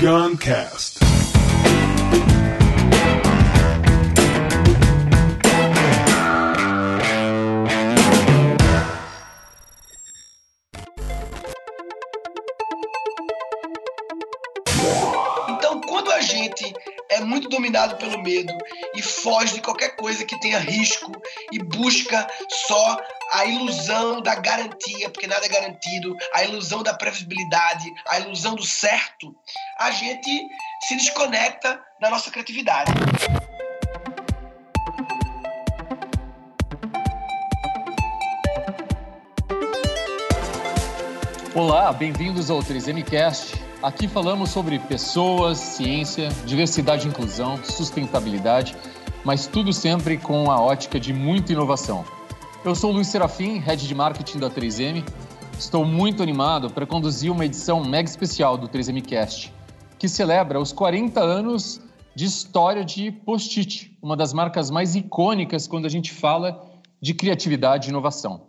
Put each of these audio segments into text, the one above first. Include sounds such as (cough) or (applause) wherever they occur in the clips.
Guncast. Então, quando a gente é muito dominado pelo medo e foge de qualquer coisa que tenha risco e busca só a ilusão da garantia, porque nada é garantido, a ilusão da previsibilidade, a ilusão do certo, a gente se desconecta da nossa criatividade. Olá, bem-vindos ao 3MCast. Aqui falamos sobre pessoas, ciência, diversidade e inclusão, sustentabilidade, mas tudo sempre com a ótica de muita inovação. Eu sou Luiz Serafim, Head de Marketing da 3M. Estou muito animado para conduzir uma edição mega especial do 3MCast, que celebra os 40 anos de história de Post-it, uma das marcas mais icônicas quando a gente fala de criatividade e inovação.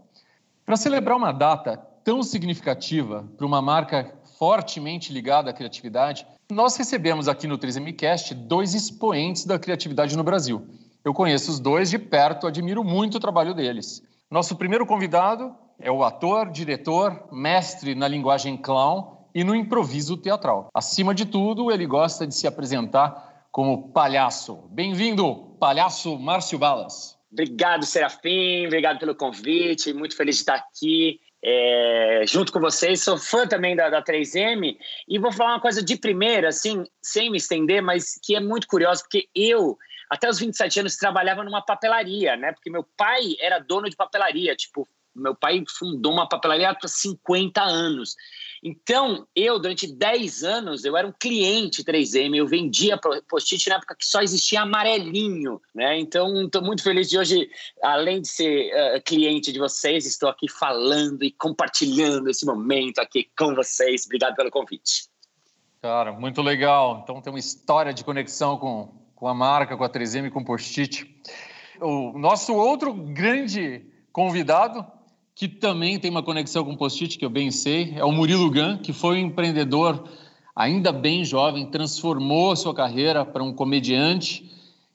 Para celebrar uma data tão significativa para uma marca fortemente ligada à criatividade, nós recebemos aqui no 3MCast dois expoentes da criatividade no Brasil. Eu conheço os dois de perto, admiro muito o trabalho deles. Nosso primeiro convidado é o ator, diretor, mestre na linguagem clown e no improviso teatral. Acima de tudo, ele gosta de se apresentar como palhaço. Bem-vindo, palhaço Márcio Balas. Obrigado, Serafim. Obrigado pelo convite. Muito feliz de estar aqui é, junto com vocês. Sou fã também da, da 3M e vou falar uma coisa de primeira, assim, sem me estender, mas que é muito curioso, porque eu, até os 27 anos, trabalhava numa papelaria, né? Porque meu pai era dono de papelaria, tipo, meu pai fundou uma papelaria há 50 anos. Então, eu, durante 10 anos, eu era um cliente 3M, eu vendia post-it na época que só existia amarelinho, né? Então, estou muito feliz de hoje, além de ser uh, cliente de vocês, estou aqui falando e compartilhando esse momento aqui com vocês. Obrigado pelo convite. Cara, muito legal. Então, tem uma história de conexão com, com a marca, com a 3M e com o post-it. O nosso outro grande convidado que também tem uma conexão com o Post-it, que eu bem sei, é o Murilo Gan, que foi um empreendedor ainda bem jovem, transformou sua carreira para um comediante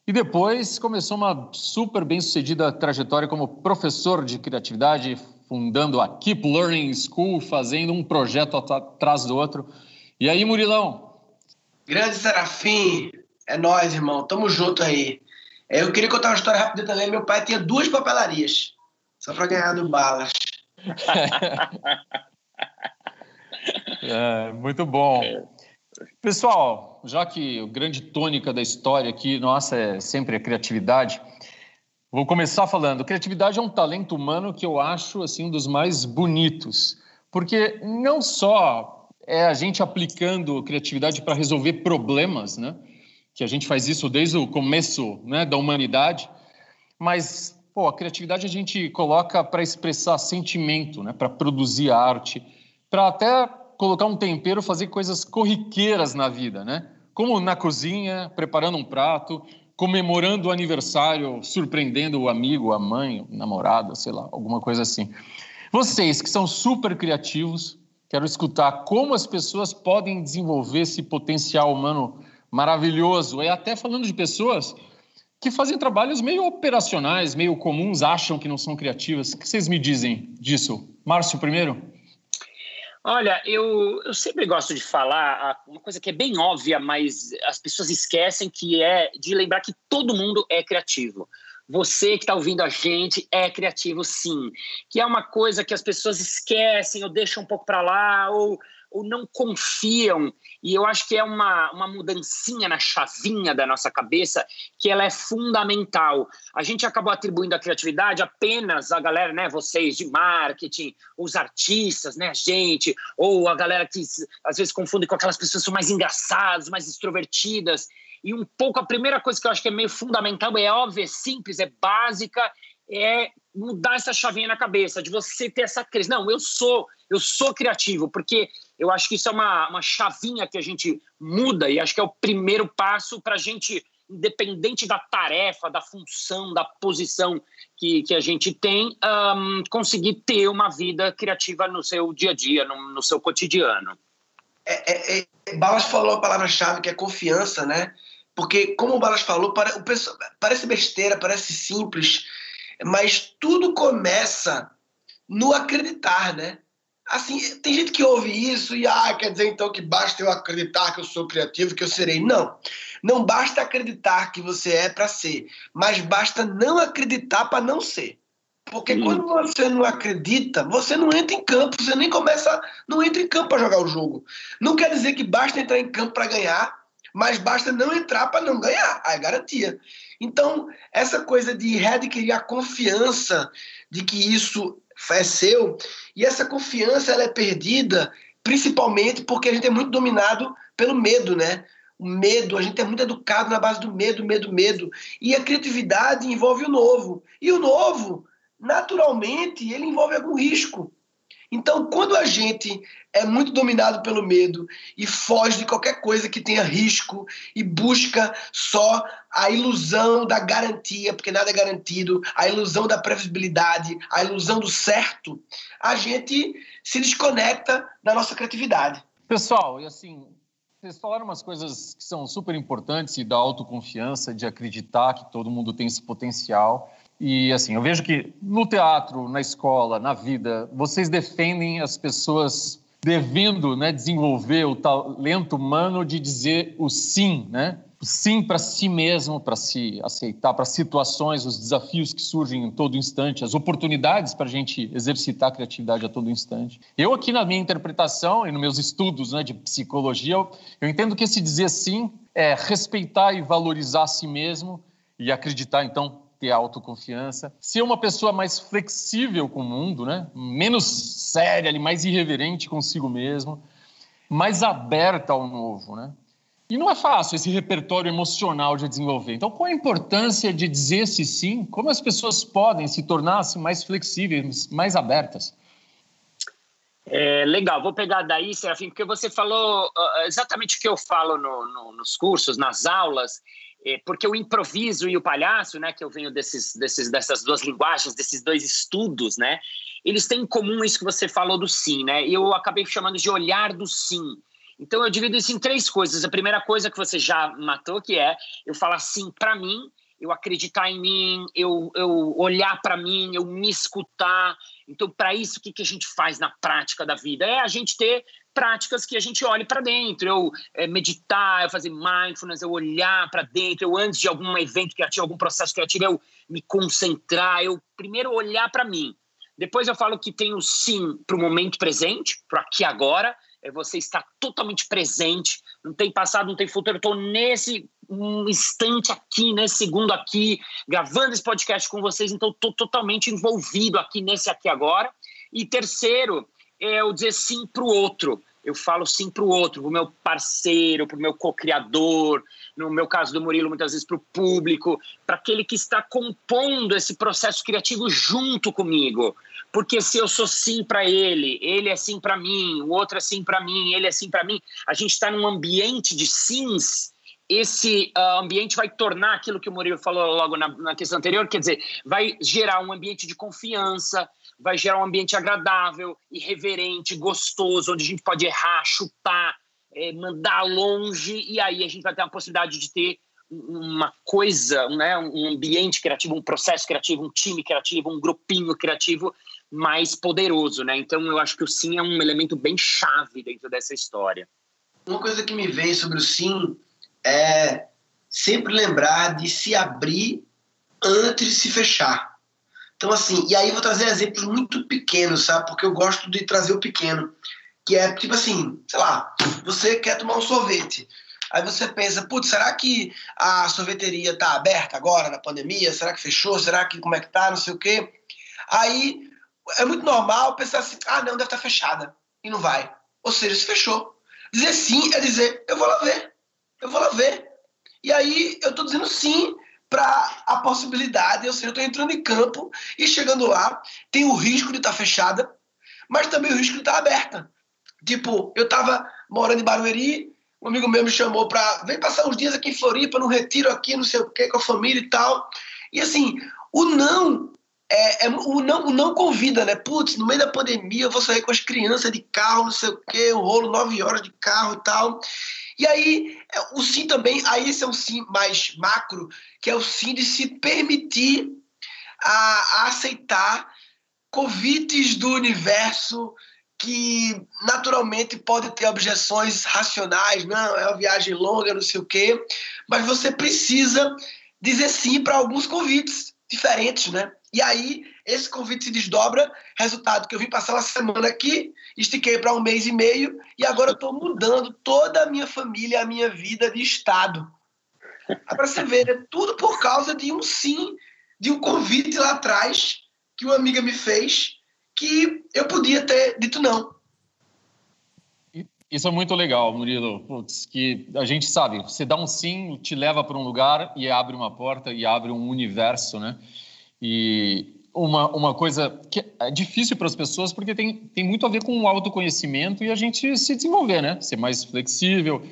e depois começou uma super bem-sucedida trajetória como professor de criatividade, fundando a Keep Learning School, fazendo um projeto atrás do outro. E aí, Murilão? Grande Serafim, é nós, irmão, tamo junto aí. Eu queria contar uma história rápida também. Meu pai tinha duas papelarias. Só para ganhar do balas. (laughs) é, muito bom. Pessoal, já que o grande tônica da história aqui, nossa, é sempre a criatividade, vou começar falando. Criatividade é um talento humano que eu acho assim um dos mais bonitos, porque não só é a gente aplicando criatividade para resolver problemas, né? Que a gente faz isso desde o começo, né, da humanidade, mas Pô, a criatividade a gente coloca para expressar sentimento, né? para produzir arte, para até colocar um tempero, fazer coisas corriqueiras na vida, né? Como na cozinha, preparando um prato, comemorando o aniversário, surpreendendo o amigo, a mãe, o namorado, sei lá, alguma coisa assim. Vocês que são super criativos, quero escutar como as pessoas podem desenvolver esse potencial humano maravilhoso. E até falando de pessoas que fazem trabalhos meio operacionais, meio comuns, acham que não são criativas. O que vocês me dizem disso? Márcio, primeiro? Olha, eu, eu sempre gosto de falar uma coisa que é bem óbvia, mas as pessoas esquecem, que é de lembrar que todo mundo é criativo. Você que está ouvindo a gente é criativo, sim. Que é uma coisa que as pessoas esquecem ou deixam um pouco para lá, ou ou não confiam. E eu acho que é uma, uma mudancinha na chavinha da nossa cabeça que ela é fundamental. A gente acabou atribuindo a criatividade apenas a galera, né, vocês de marketing, os artistas, né, a gente, ou a galera que às vezes confunde com aquelas pessoas que são mais engraçadas, mais extrovertidas. E um pouco a primeira coisa que eu acho que é meio fundamental, é óbvia, é simples, é básica, é mudar essa chavinha na cabeça, de você ter essa crise. Não, eu sou, eu sou criativo, porque eu acho que isso é uma, uma chavinha que a gente muda e acho que é o primeiro passo para a gente, independente da tarefa, da função, da posição que, que a gente tem, um, conseguir ter uma vida criativa no seu dia a dia, no, no seu cotidiano. É, é, é, Balas falou a palavra-chave que é confiança, né? Porque, como o Balas falou, parece besteira, parece simples, mas tudo começa no acreditar, né? Assim, tem gente que ouve isso e ah, quer dizer então que basta eu acreditar que eu sou criativo, que eu serei. Não. Não basta acreditar que você é para ser, mas basta não acreditar para não ser. Porque quando você não acredita, você não entra em campo, você nem começa, não entra em campo para jogar o jogo. Não quer dizer que basta entrar em campo para ganhar, mas basta não entrar para não ganhar, aí é garantia. Então, essa coisa de readquirir a confiança de que isso é seu, e essa confiança ela é perdida principalmente porque a gente é muito dominado pelo medo, né? O medo, a gente é muito educado na base do medo, medo, medo. E a criatividade envolve o novo. E o novo naturalmente ele envolve algum risco. Então, quando a gente é muito dominado pelo medo e foge de qualquer coisa que tenha risco e busca só a ilusão da garantia, porque nada é garantido, a ilusão da previsibilidade, a ilusão do certo, a gente se desconecta da nossa criatividade. Pessoal, e assim, vocês falaram umas coisas que são super importantes e da autoconfiança, de acreditar que todo mundo tem esse potencial. E assim, eu vejo que no teatro, na escola, na vida, vocês defendem as pessoas devendo né, desenvolver o talento humano de dizer o sim, né? Sim para si mesmo, para se aceitar, para situações, os desafios que surgem em todo instante, as oportunidades para a gente exercitar a criatividade a todo instante. Eu aqui na minha interpretação e nos meus estudos né, de psicologia, eu entendo que esse dizer sim é respeitar e valorizar a si mesmo e acreditar, então, ter autoconfiança, ser uma pessoa mais flexível com o mundo, né? menos séria, mais irreverente consigo mesmo, mais aberta ao novo. Né? E não é fácil esse repertório emocional de desenvolver. Então, qual a importância de dizer esse sim? Como as pessoas podem se tornar mais flexíveis, mais abertas? É, legal, vou pegar daí, Serafim, porque você falou uh, exatamente o que eu falo no, no, nos cursos, nas aulas, porque o improviso e o palhaço, né, que eu venho desses, desses, dessas duas linguagens, desses dois estudos, né, eles têm em comum isso que você falou do sim, né? Eu acabei chamando de olhar do sim. Então eu divido isso em três coisas. A primeira coisa que você já matou, que é eu falar sim para mim, eu acreditar em mim, eu, eu olhar para mim, eu me escutar. Então, para isso, o que, que a gente faz na prática da vida? É a gente ter práticas que a gente olhe para dentro, eu é, meditar, eu fazer mindfulness, eu olhar para dentro, eu antes de algum evento criativo, algum processo criativo, eu me concentrar, eu primeiro olhar para mim. Depois eu falo que tem o sim para o momento presente, para aqui agora, é você estar totalmente presente, não tem passado, não tem futuro, eu estou nesse instante aqui, nesse segundo aqui, gravando esse podcast com vocês, então estou totalmente envolvido aqui nesse aqui agora. E terceiro, eu dizer sim para o outro. Eu falo sim para o outro, para o meu parceiro, para o meu co-criador, no meu caso do Murilo, muitas vezes para o público, para aquele que está compondo esse processo criativo junto comigo. Porque se eu sou sim para ele, ele é sim para mim, o outro é sim para mim, ele é sim para mim, a gente está num ambiente de sims esse uh, ambiente vai tornar aquilo que o Murilo falou logo na, na, questão anterior, quer dizer, vai gerar um ambiente de confiança, vai gerar um ambiente agradável, irreverente, gostoso, onde a gente pode errar, chutar, é, mandar longe, e aí a gente vai ter a possibilidade de ter uma coisa, né, um ambiente criativo, um processo criativo, um time criativo, um grupinho criativo mais poderoso, né? Então eu acho que o sim é um elemento bem chave dentro dessa história. Uma coisa que me vem sobre o sim é sempre lembrar de se abrir antes de se fechar. Então, assim, e aí vou trazer exemplos muito pequenos, sabe? Porque eu gosto de trazer o pequeno. Que é tipo assim, sei lá, você quer tomar um sorvete. Aí você pensa, putz, será que a sorveteria tá aberta agora na pandemia? Será que fechou? Será que como é que tá? Não sei o quê. Aí é muito normal pensar assim, ah, não, deve estar tá fechada. E não vai. Ou seja, se fechou. Dizer sim é dizer, eu vou lá ver. Eu vou lá ver. E aí eu tô dizendo sim para a possibilidade, ou seja, eu estou entrando em campo e chegando lá, tem o risco de estar tá fechada, mas também o risco de estar tá aberta. Tipo, eu estava morando em Barueri, um amigo meu me chamou para vem passar uns dias aqui em Floripa, num retiro aqui, não sei o quê, com a família e tal. E assim, o não é, é, o, não, o não convida, né? Putz, no meio da pandemia eu vou sair com as crianças de carro, não sei o quê, um rolo nove horas de carro e tal. E aí, é, o sim também, aí esse é um sim mais macro, que é o sim de se permitir a, a aceitar convites do universo que naturalmente pode ter objeções racionais, não, é uma viagem longa, não sei o quê, mas você precisa dizer sim para alguns convites diferentes, né? E aí, esse convite se desdobra, resultado que eu vim passar uma semana aqui, estiquei para um mês e meio, e agora eu estou mudando toda a minha família, a minha vida de estado. Para você ver, é tudo por causa de um sim, de um convite lá atrás, que uma amiga me fez, que eu podia ter dito não. Isso é muito legal, Murilo. Putz, que a gente sabe, você dá um sim, te leva para um lugar e abre uma porta e abre um universo, né? E uma, uma coisa que é difícil para as pessoas porque tem, tem muito a ver com o autoconhecimento e a gente se desenvolver, né? Ser mais flexível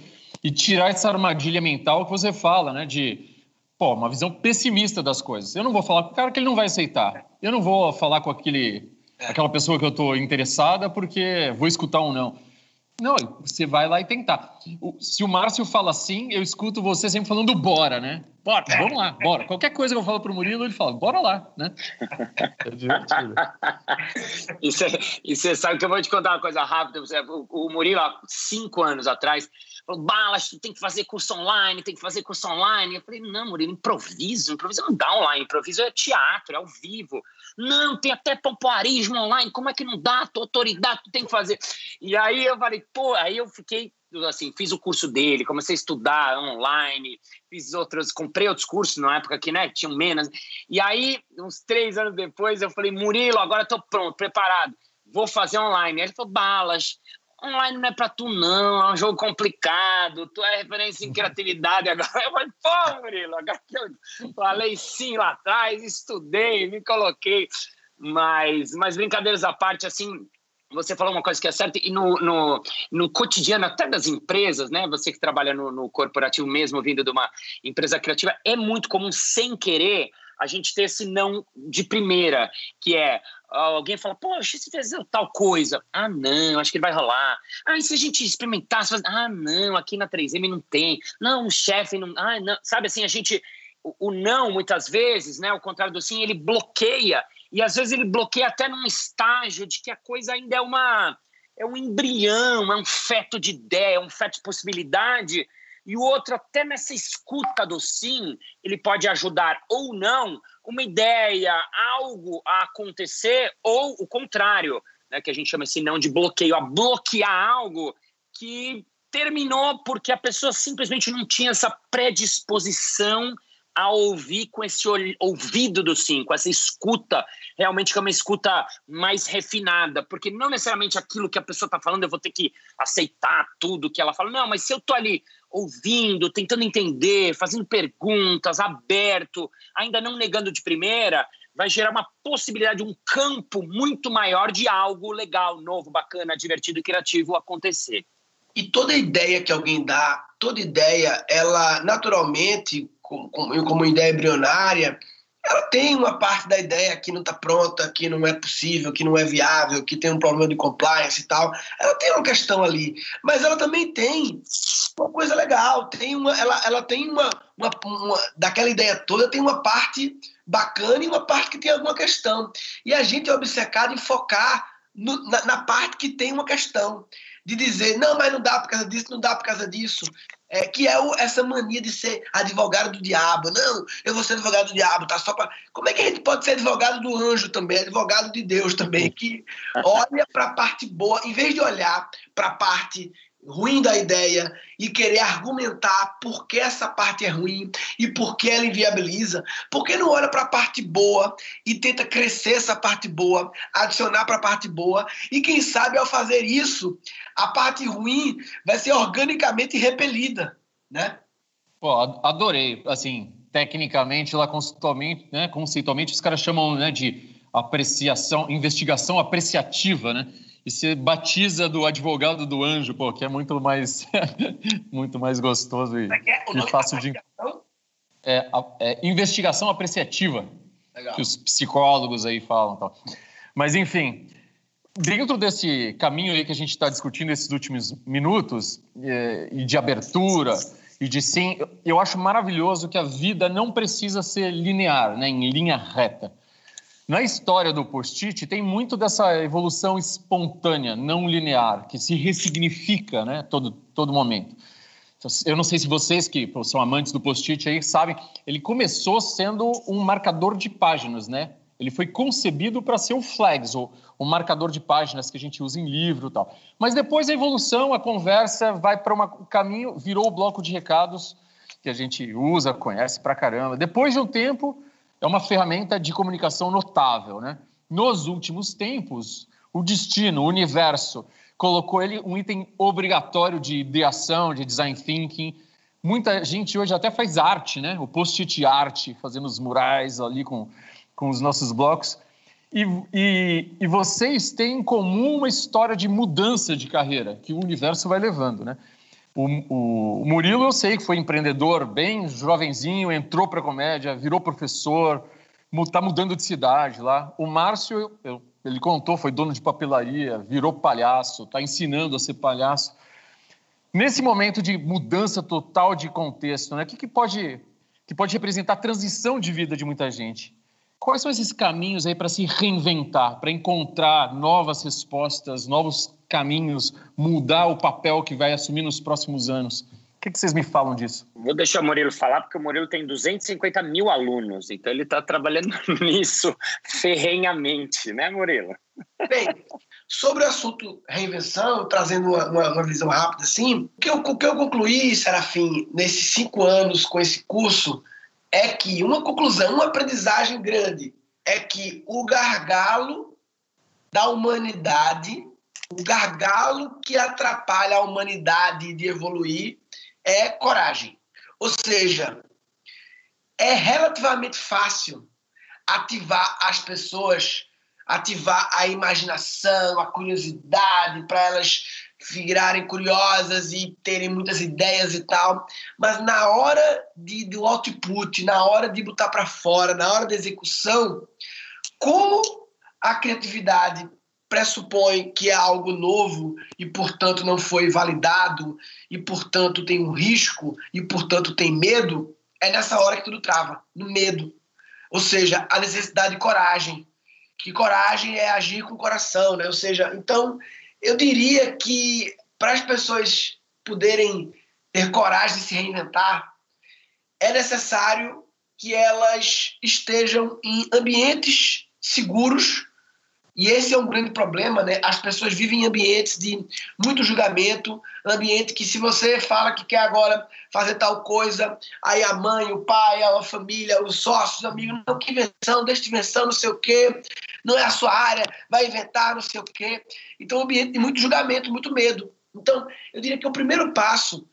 e tirar essa armadilha mental que você fala, né? De, pô, uma visão pessimista das coisas. Eu não vou falar com o cara que ele não vai aceitar. Eu não vou falar com aquele, é. aquela pessoa que eu estou interessada porque vou escutar um não. Não, você vai lá e tentar. Se o Márcio fala assim, eu escuto você sempre falando bora, né? Bora, é. vamos lá, bora. Qualquer coisa que eu falo pro Murilo, ele fala, bora lá, né? É divertido. (laughs) e você sabe que eu vou te contar uma coisa rápida. O, o Murilo, há cinco anos atrás, falou, Balas, tu tem que fazer curso online, tem que fazer curso online. Eu falei, não, Murilo, improviso. Improviso não dá online, improviso é teatro, é ao vivo. Não, tem até pompoarismo online, como é que não dá? Tua autoridade, tu tem que fazer. E aí eu falei, pô, aí eu fiquei assim, fiz o curso dele, comecei a estudar online, fiz outros, comprei outros cursos na época que, né, tinham menos. E aí, uns três anos depois, eu falei, Murilo, agora estou pronto, preparado, vou fazer online. Aí ele falou, balas, online não é para tu não, é um jogo complicado, tu é referência em criatividade agora. Eu falei, pô, Murilo, agora que eu falei sim lá atrás, estudei, me coloquei. Mas, mas brincadeiras à parte, assim, você falou uma coisa que é certa, e no, no, no cotidiano, até das empresas, né? Você que trabalha no, no, corporativo mesmo, vindo de uma empresa criativa, é muito comum, sem querer, a gente ter esse não de primeira, que é alguém fala, poxa, se fizer tal coisa, ah, não, acho que vai rolar. Ah, e se a gente experimentasse, ah, não, aqui na 3M não tem, não, o chefe não, ah, não, sabe assim, a gente, o, o não, muitas vezes, né, o contrário do sim, ele bloqueia e às vezes ele bloqueia até num estágio de que a coisa ainda é uma é um embrião, é um feto de ideia, é um feto de possibilidade. E o outro, até nessa escuta do sim, ele pode ajudar ou não uma ideia, algo a acontecer, ou o contrário, né, que a gente chama esse não de bloqueio, a bloquear algo que terminou porque a pessoa simplesmente não tinha essa predisposição a ouvir com esse ouvido do sim, com essa escuta, realmente que é uma escuta mais refinada, porque não necessariamente aquilo que a pessoa está falando eu vou ter que aceitar tudo que ela fala, não, mas se eu estou ali ouvindo, tentando entender, fazendo perguntas, aberto, ainda não negando de primeira, vai gerar uma possibilidade, um campo muito maior de algo legal, novo, bacana, divertido e criativo acontecer. E toda ideia que alguém dá, toda ideia, ela naturalmente como, como ideia embrionária, ela tem uma parte da ideia que não está pronta, que não é possível, que não é viável, que tem um problema de compliance e tal. Ela tem uma questão ali, mas ela também tem uma coisa legal, tem uma, ela, ela tem uma, uma, uma daquela ideia toda tem uma parte bacana e uma parte que tem alguma questão. E a gente é obcecado em focar no, na, na parte que tem uma questão de dizer, não, mas não dá por causa disso, não dá por causa disso é, que é o, essa mania de ser advogado do diabo. Não, eu vou ser advogado do diabo, tá? Só para. Como é que a gente pode ser advogado do anjo também, advogado de Deus também, que (laughs) olha para a parte boa, em vez de olhar para a parte ruim da ideia e querer argumentar por que essa parte é ruim e por que ela inviabiliza, por que não olha para a parte boa e tenta crescer essa parte boa, adicionar para a parte boa e quem sabe ao fazer isso, a parte ruim vai ser organicamente repelida, né? Pô, adorei, assim, tecnicamente, lá conceitualmente, né, conceitualmente os caras chamam né, de apreciação, investigação apreciativa, né? E se batiza do advogado do anjo, pô, que é muito mais, (laughs) muito mais gostoso e, é, é? e fácil de. É, é, investigação apreciativa. Legal. que os psicólogos aí falam. Tal. Mas, enfim, dentro desse caminho aí que a gente está discutindo esses últimos minutos, eh, e de abertura, e de sim, eu acho maravilhoso que a vida não precisa ser linear, né, em linha reta. Na história do post-it tem muito dessa evolução espontânea, não linear, que se ressignifica, né, todo todo momento. Eu não sei se vocês que são amantes do post-it aí sabem, ele começou sendo um marcador de páginas, né? Ele foi concebido para ser o flags, o, o marcador de páginas que a gente usa em livro e tal. Mas depois a evolução, a conversa vai para um caminho, virou o bloco de recados que a gente usa, conhece pra caramba. Depois de um tempo, é uma ferramenta de comunicação notável, né? Nos últimos tempos, o destino, o universo, colocou ele um item obrigatório de ideação, de design thinking. Muita gente hoje até faz arte, né? O post-it arte, fazendo os murais ali com com os nossos blocos. E, e, e, vocês têm em comum uma história de mudança de carreira que o universo vai levando, né? O, o, Murilo, eu sei que foi empreendedor, bem jovenzinho, entrou para comédia, virou professor, está mudando de cidade lá. O Márcio, eu, ele contou, foi dono de papelaria, virou palhaço, está ensinando a ser palhaço. Nesse momento de mudança total de contexto, né? O que, que pode que pode representar a transição de vida de muita gente? Quais são esses caminhos aí para se reinventar, para encontrar novas respostas, novos caminhos, mudar o papel que vai assumir nos próximos anos? O que, que vocês me falam disso? Vou deixar o Murilo falar, porque o Murilo tem 250 mil alunos, então ele está trabalhando (laughs) nisso ferrenhamente, né, Murilo? Bem, sobre o assunto reinvenção, trazendo uma, uma, uma visão rápida assim, o que, eu, o que eu concluí, Serafim, nesses cinco anos com esse curso, é que uma conclusão, uma aprendizagem grande é que o gargalo da humanidade, o gargalo que atrapalha a humanidade de evoluir é coragem. Ou seja, é relativamente fácil ativar as pessoas, ativar a imaginação, a curiosidade para elas virarem curiosas e terem muitas ideias e tal, mas na hora de, do output, na hora de botar para fora, na hora da execução, como a criatividade pressupõe que é algo novo e, portanto, não foi validado e, portanto, tem um risco e, portanto, tem medo, é nessa hora que tudo trava, no medo. Ou seja, a necessidade de coragem. Que coragem é agir com o coração, né? Ou seja, então eu diria que para as pessoas poderem ter coragem de se reinventar, é necessário que elas estejam em ambientes seguros. E esse é um grande problema, né? As pessoas vivem em ambientes de muito julgamento, ambiente que se você fala que quer agora fazer tal coisa, aí a mãe, o pai, a família, os sócios, os amigos, não, que invenção, deixa de invenção, não sei o quê não é a sua área, vai inventar, não sei o quê. Então, um ambiente de muito julgamento, muito medo. Então, eu diria que o primeiro passo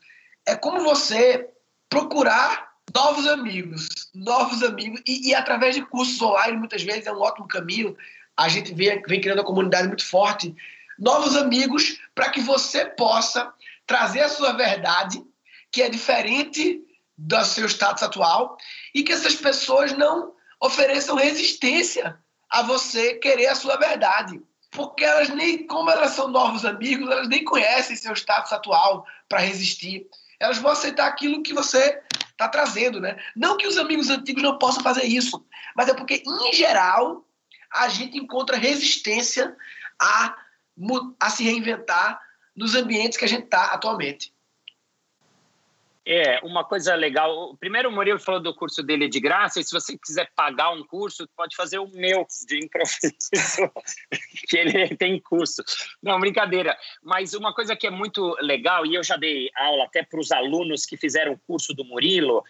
é como você procurar novos amigos, novos amigos, e, e através de cursos online, muitas vezes é um ótimo caminho. A gente vem, vem criando uma comunidade muito forte. Novos amigos para que você possa trazer a sua verdade, que é diferente do seu status atual, e que essas pessoas não ofereçam resistência a você querer a sua verdade. Porque elas nem, como elas são novos amigos, elas nem conhecem seu status atual para resistir. Elas vão aceitar aquilo que você está trazendo, né? Não que os amigos antigos não possam fazer isso, mas é porque, em geral, a gente encontra resistência a, a se reinventar nos ambientes que a gente está atualmente. É, uma coisa legal. Primeiro, o Murilo falou do curso dele de graça, e se você quiser pagar um curso, pode fazer o meu de improviso, (laughs) que ele tem curso. Não, brincadeira. Mas uma coisa que é muito legal, e eu já dei aula até para os alunos que fizeram o curso do Murilo,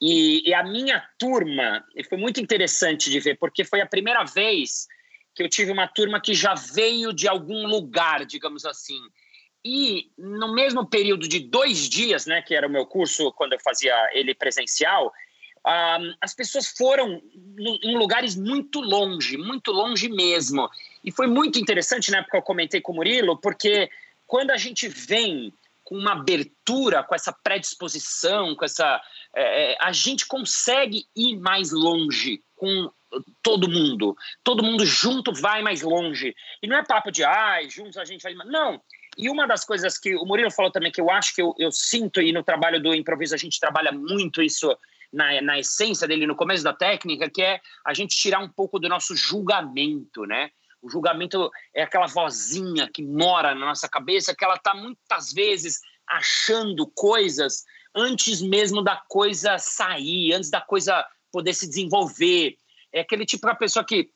e, e a minha turma, foi muito interessante de ver, porque foi a primeira vez que eu tive uma turma que já veio de algum lugar, digamos assim e no mesmo período de dois dias, né, que era o meu curso quando eu fazia ele presencial, um, as pessoas foram em lugares muito longe, muito longe mesmo. E foi muito interessante na época eu comentei com o Murilo, porque quando a gente vem com uma abertura, com essa predisposição, com essa, é, é a gente consegue ir mais longe com todo mundo. Todo mundo junto vai mais longe. E não é papo de, ai, juntos a gente vai. Não. E uma das coisas que o Murilo falou também, que eu acho que eu, eu sinto, e no trabalho do improviso a gente trabalha muito isso na, na essência dele, no começo da técnica, que é a gente tirar um pouco do nosso julgamento, né? O julgamento é aquela vozinha que mora na nossa cabeça, que ela está muitas vezes achando coisas antes mesmo da coisa sair, antes da coisa poder se desenvolver. É aquele tipo de pessoa que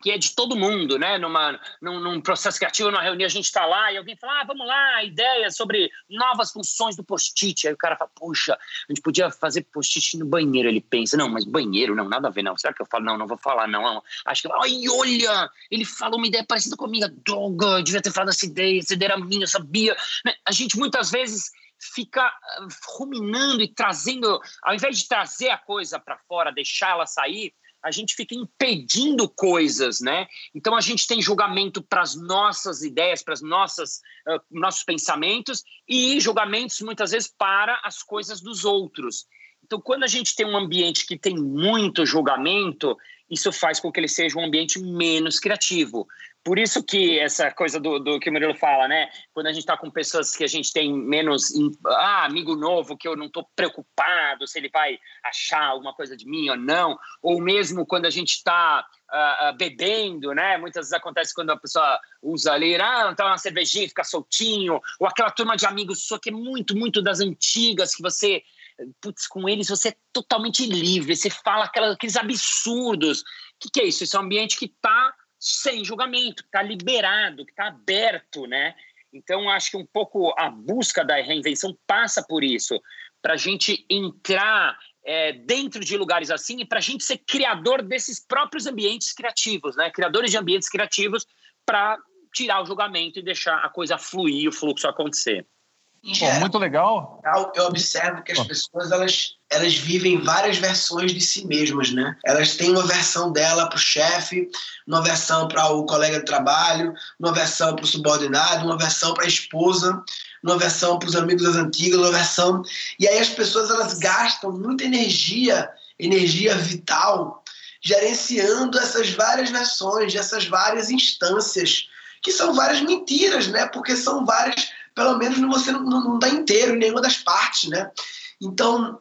que é de todo mundo, né? Numa, num, num processo criativo, numa reunião, a gente está lá e alguém fala, ah, vamos lá, ideias sobre novas funções do post-it. Aí o cara fala, puxa, a gente podia fazer post-it no banheiro. Ele pensa, não, mas banheiro, não, nada a ver, não. Será que eu falo? Não, não vou falar, não. Acho que, ai, olha, ele falou uma ideia parecida comigo. Doga, devia ter falado essa ideia, essa ideia era minha, eu sabia. Né? A gente muitas vezes fica ah, ruminando e trazendo, ao invés de trazer a coisa para fora, deixar ela sair, a gente fica impedindo coisas, né? Então a gente tem julgamento para as nossas ideias, para nossas uh, nossos pensamentos e julgamentos muitas vezes para as coisas dos outros. Então quando a gente tem um ambiente que tem muito julgamento, isso faz com que ele seja um ambiente menos criativo. Por isso que essa coisa do, do que o Murilo fala, né? Quando a gente está com pessoas que a gente tem menos. Ah, amigo novo, que eu não estou preocupado se ele vai achar alguma coisa de mim ou não. Ou mesmo quando a gente está uh, ah, uh, ah, bebendo, né? Muitas vezes acontece quando a pessoa usa ali, ah, tá uma cervejinha, fica soltinho. Ou aquela turma de amigos sua que é muito, muito das antigas, que você putz, com eles você é totalmente livre, você fala aquelas, aqueles absurdos. O que, que, é isso? Isso é um ambiente que está sem julgamento, que está liberado, que está aberto, né? Então, acho que um pouco a busca da reinvenção passa por isso, para a gente entrar é, dentro de lugares assim e para a gente ser criador desses próprios ambientes criativos, né? Criadores de ambientes criativos para tirar o julgamento e deixar a coisa fluir, o fluxo acontecer. Geral, muito legal. Eu observo que as pessoas elas, elas vivem várias versões de si mesmas, né? Elas têm uma versão dela para o chefe, uma versão para o colega de trabalho, uma versão para o subordinado, uma versão para a esposa, uma versão para os amigos das antigas, uma versão. E aí as pessoas elas gastam muita energia, energia vital, gerenciando essas várias versões, essas várias instâncias, que são várias mentiras, né? Porque são várias pelo menos você não, não, não dá inteiro em nenhuma das partes, né? Então,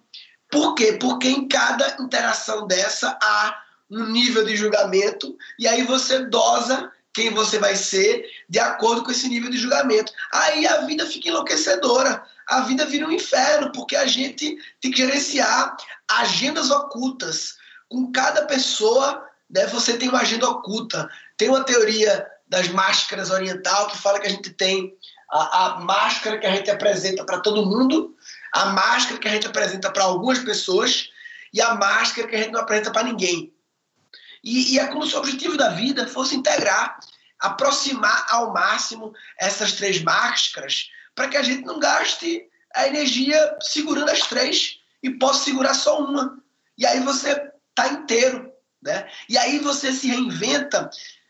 por quê? Porque em cada interação dessa há um nível de julgamento e aí você dosa quem você vai ser de acordo com esse nível de julgamento. Aí a vida fica enlouquecedora, a vida vira um inferno, porque a gente tem que gerenciar agendas ocultas. Com cada pessoa, né, você tem uma agenda oculta. Tem uma teoria das máscaras oriental que fala que a gente tem a, a máscara que a gente apresenta para todo mundo, a máscara que a gente apresenta para algumas pessoas e a máscara que a gente não apresenta para ninguém. E, e é como se o objetivo da vida fosse integrar, aproximar ao máximo essas três máscaras para que a gente não gaste a energia segurando as três e possa segurar só uma. E aí você está inteiro. Né? E aí você se reinventa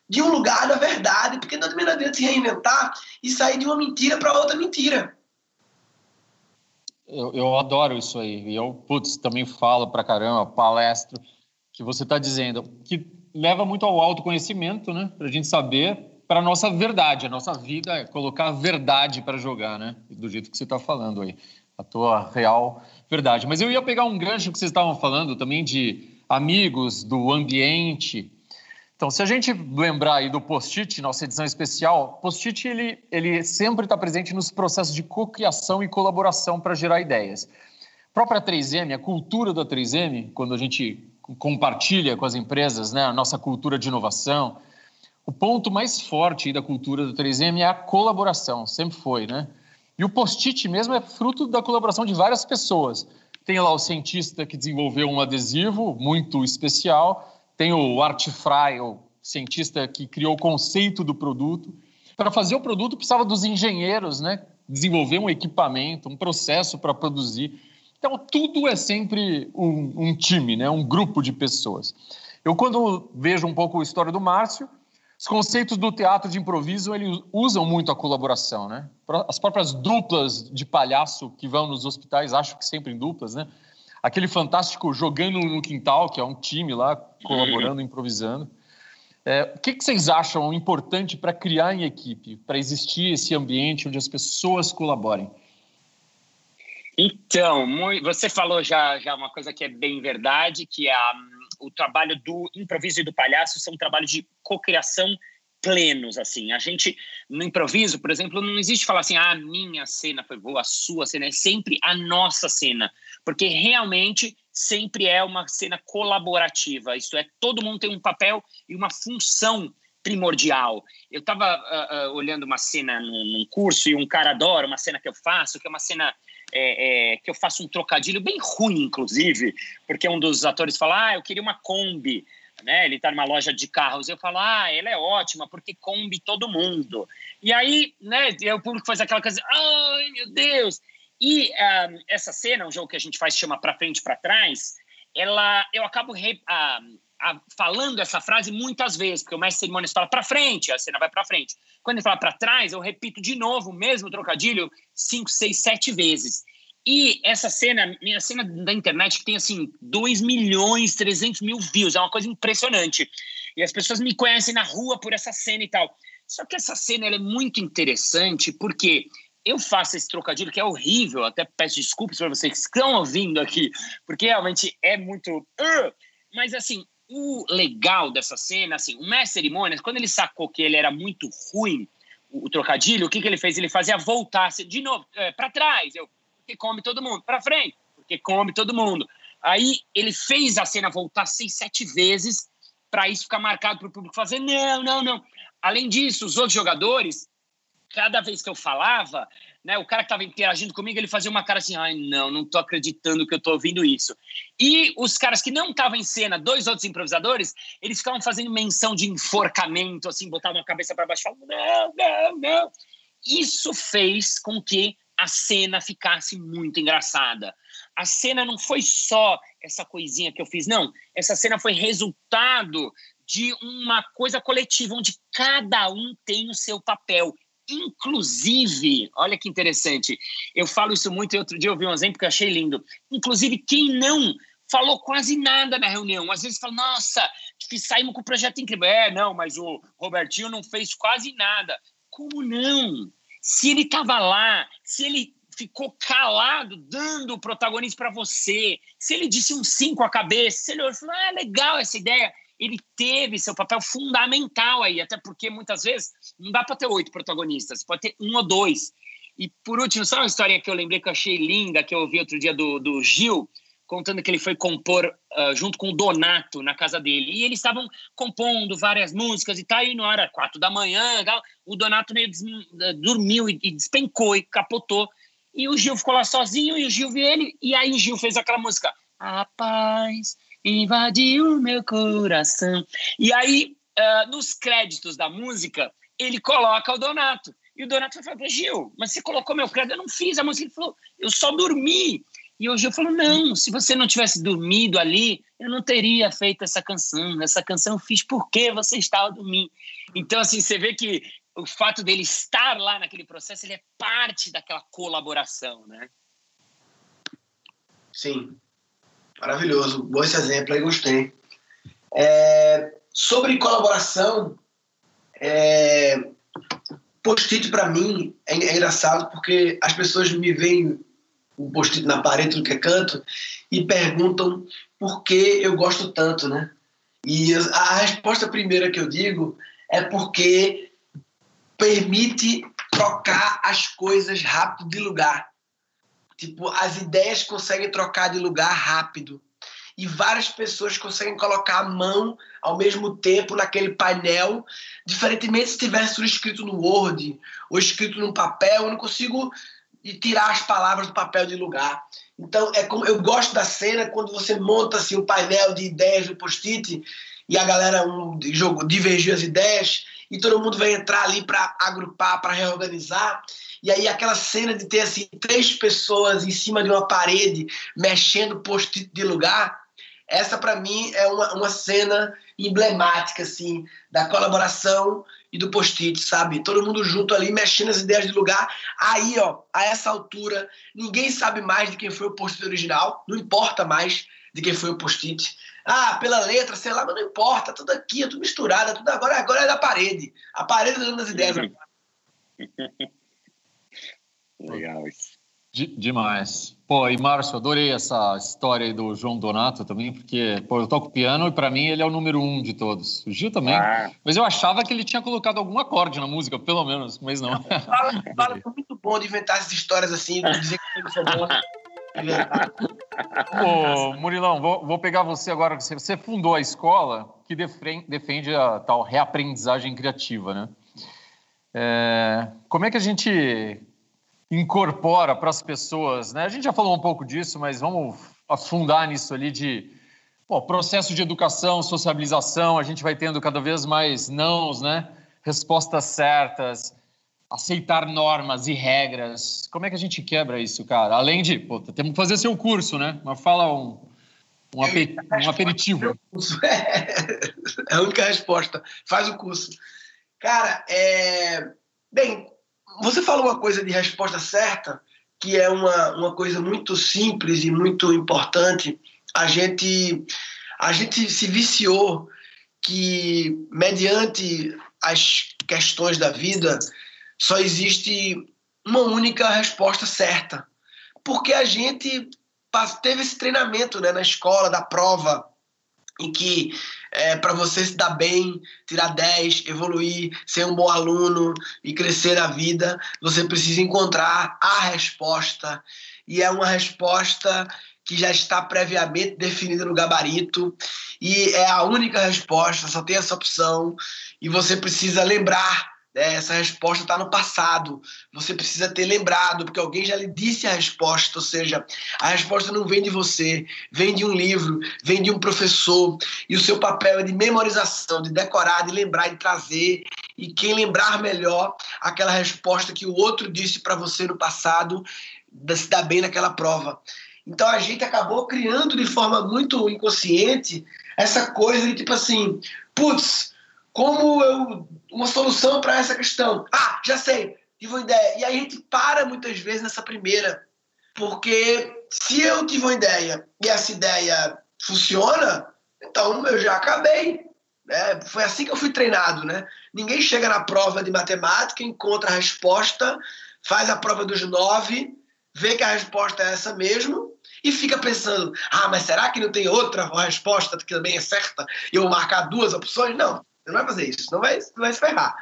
de um lugar da verdade, porque não adianta se reinventar e sair de uma mentira para outra mentira. Eu, eu, adoro isso aí. E eu, putz, também falo pra caramba, palestro, que você está dizendo, que leva muito ao autoconhecimento, né? Para a gente saber para nossa verdade, a nossa vida é colocar a verdade para jogar, né? Do jeito que você está falando aí, a tua real verdade. Mas eu ia pegar um gancho que vocês estavam falando também de amigos, do ambiente, então, se a gente lembrar aí do post-it, nossa edição especial, post-it ele, ele sempre está presente nos processos de cocriação e colaboração para gerar ideias. A própria 3M, a cultura da 3M, quando a gente compartilha com as empresas né, a nossa cultura de inovação, o ponto mais forte da cultura da 3M é a colaboração, sempre foi, né? E o post-it mesmo é fruto da colaboração de várias pessoas. Tem lá o cientista que desenvolveu um adesivo muito especial, tem o Art Fry, o cientista que criou o conceito do produto. Para fazer o produto, precisava dos engenheiros, né? Desenvolver um equipamento, um processo para produzir. Então, tudo é sempre um, um, time, né? um grupo de pessoas. Eu, quando vejo um pouco a história do Márcio, os conceitos do teatro de improviso eles usam muito a colaboração. Né? As próprias duplas de palhaço que vão nos hospitais, acho que sempre em duplas, né? Aquele fantástico Jogando no Quintal, que é um time lá colaborando, improvisando. É, o que, que vocês acham importante para criar em equipe, para existir esse ambiente onde as pessoas colaborem? Então, você falou já, já uma coisa que é bem verdade, que é a, o trabalho do improviso e do palhaço são um trabalho de cocriação plenos, assim. A gente, no improviso, por exemplo, não existe falar assim, ah, a minha cena foi boa, a sua cena, é sempre a nossa cena, porque realmente sempre é uma cena colaborativa, isto é, todo mundo tem um papel e uma função primordial. Eu estava uh, ah, uh, ah, olhando uma cena num, num, curso e um cara adora uma cena que eu faço, que é uma cena é, é, que eu faço um trocadilho bem ruim, inclusive, porque um dos atores fala: Ah, eu queria uma Kombi. Né? Ele está numa loja de carros. Eu falo: Ah, ela é ótima, porque Kombi todo mundo. E aí, né, o público faz aquela coisa: Ai, meu Deus! E uh, essa cena, um jogo que a gente faz chama Pra Frente para Trás, ela, eu acabo re, uh, a, falando essa frase muitas vezes, porque o mestre cerimônias fala para frente, a cena vai para frente. Quando ele fala para trás, eu repito de novo o mesmo trocadilho cinco, seis, sete vezes. E essa cena, minha cena da internet, que tem assim 2 milhões, 300 mil views, é uma coisa impressionante. E as pessoas me conhecem na rua por essa cena e tal. Só que essa cena é muito interessante porque eu faço esse trocadilho que é horrível, até peço desculpas para vocês que estão ouvindo aqui, porque realmente é muito. Uh, mas assim, o legal dessa cena, assim, o mestre cerimônias, quando ele sacou que ele era muito ruim, o, o trocadilho, o que, que ele fez? Ele fazia voltar de novo, é, para trás, eu, porque come todo mundo, para frente, porque come todo mundo. Aí ele fez a cena voltar seis, sete vezes para isso ficar marcado para o público fazer não, não, não. Além disso, os outros jogadores, cada vez que eu falava, né? O cara que estava interagindo comigo, ele fazia uma cara assim, ai, não, não tô acreditando que eu tô ouvindo isso. E os caras que não estavam em cena, dois outros improvisadores, eles ficavam fazendo menção de enforcamento, assim, botavam a cabeça para baixo, falavam, não, não, não. Isso fez com que a cena ficasse muito engraçada. A cena não foi só essa coisinha que eu fiz, não. Essa cena foi resultado de uma coisa coletiva, onde cada um tem o seu papel. Inclusive, olha que interessante, eu falo isso muito e outro dia eu vi um exemplo que eu achei lindo. Inclusive, quem não falou quase nada na reunião. Às vezes fala, nossa, saímos com o projeto incrível. É, não, mas o Robertinho não fez quase nada. Como não? Se ele estava lá, se ele ficou calado, dando o protagonismo para você, se ele disse um sim com a cabeça, se ele olhou e falou, ah, legal essa ideia, ele teve seu papel fundamental aí, até porque muitas vezes não dá para ter oito protagonistas, pode ter um ou dois. E por último, só uma história que eu lembrei que eu achei linda, que eu ouvi outro dia do, do Gil, contando que ele foi compor uh, junto com o Donato na casa dele. E eles estavam compondo várias músicas e tal, e na hora quatro da manhã, tal, o Donato meio des, uh, dormiu e, e, despencou e capotou. E o Gil ficou lá sozinho, e o Gil viu ele, e aí o Gil fez aquela música, A paz invadiu meu coração. E aí, uh, nos créditos da música, ele coloca o Donato. E o Donato falou, Gil, mas você colocou meu crédito? Eu não fiz a música. Ele falou, eu só dormi. E o Gil falou, não, se você não tivesse dormido ali, eu não teria feito essa canção. Essa canção eu fiz porque você estava dormindo. Então, assim, você vê que o fato dele estar lá naquele processo, ele é parte daquela colaboração, né? Sim, Maravilhoso, bom esse exemplo aí, gostei. É, sobre colaboração, é, post-it para mim é, é, engraçado porque as pessoas me veem um post-it na parede do que é canto e perguntam por que eu gosto tanto, né? E a resposta primeira que eu digo é porque permite trocar as coisas rápido de lugar. Tipo, as ideias conseguem trocar de lugar rápido. E várias pessoas conseguem colocar a mão ao mesmo tempo naquele painel, diferentemente se tivesse tudo escrito no Word ou escrito num papel, eu não consigo tirar as palavras do papel de lugar. Então, é como eu gosto da cena quando você monta assim um painel de ideias no post-it e a galera um, jogo, divergiu as ideias e todo mundo vai entrar ali para agrupar, para reorganizar. E aí aquela cena de ter assim três pessoas em cima de uma parede mexendo post-it de lugar, essa para mim é uma, uma cena emblemática assim da colaboração e do post-it, sabe? Todo mundo junto ali, mexendo as ideias de lugar. Aí, ó, a essa altura, ninguém sabe mais de quem foi o post-it original, não importa mais de quem foi o post-it. Ah, pela letra, sei lá, mas não importa, tudo aqui, é tudo misturado, é tudo agora, agora é da parede. A parede dando as ideias. (laughs) Legal isso. De, demais. Pô, e Márcio, adorei essa história aí do João Donato também, porque, pô, eu toco piano e para mim ele é o número um de todos. O Gil também. Ah. Mas eu achava que ele tinha colocado algum acorde na música, pelo menos, mas não. (laughs) Fala, fala é muito bom de inventar essas histórias assim, de dizer que foi bom. (laughs) Ô, Murilão, vou, vou, pegar você agora. Você fundou a escola que defende a tal reaprendizagem criativa, né? É, como é que a gente incorpora para as pessoas, né? A gente já falou um pouco disso, mas vamos afundar nisso ali de processo de educação, sociabilização, a gente vai tendo cada vez mais nãos, né? Respostas certas, aceitar normas e regras. Como é que a gente quebra isso, cara? Além de, pô, temos que fazer seu curso, né? Mas fala um, um, um aperitivo. É a única resposta. Faz o curso. Cara, é... Bem, você falou uma coisa de resposta certa, que é uma, uma coisa muito simples e muito importante. A gente, a gente se viciou que, mediante as questões da vida, só existe uma única resposta certa. Porque a gente teve esse treinamento né, na escola, da prova, em que é, para você se dar bem, tirar 10, evoluir, ser um bom aluno e crescer na vida, você precisa encontrar a resposta. E é uma resposta que já está previamente definida no gabarito e é a única resposta, só tem essa opção e você precisa lembrar é, essa resposta está no passado. Você precisa ter lembrado, porque alguém já lhe disse a resposta. Ou seja, a resposta não vem de você, vem de um livro, vem de um professor. E o seu papel é de memorização, de decorar, de lembrar, de trazer. E quem lembrar melhor aquela resposta que o outro disse para você no passado, se dá bem naquela prova. Então a gente acabou criando de forma muito inconsciente essa coisa de tipo assim, putz, como eu uma solução para essa questão? Ah, já sei, tive uma ideia. E aí a gente para muitas vezes nessa primeira, porque se eu tive uma ideia e essa ideia funciona, então eu já acabei. Né? Foi assim que eu fui treinado, né? Ninguém chega na prova de matemática, encontra a resposta, faz a prova dos nove, vê que a resposta é essa mesmo e fica pensando: ah, mas será que não tem outra resposta que também é certa? Eu marcar duas opções? Não. Você não vai fazer isso, não vai, não vai se ferrar.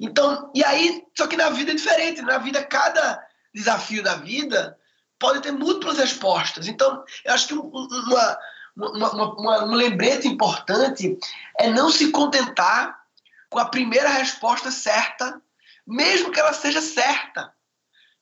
Então, e aí, só que na vida é diferente. Na vida, cada desafio da vida pode ter múltiplas respostas. Então, eu acho que uma, uma, uma, um lembrete importante é não se contentar com a primeira resposta certa, mesmo que ela seja certa.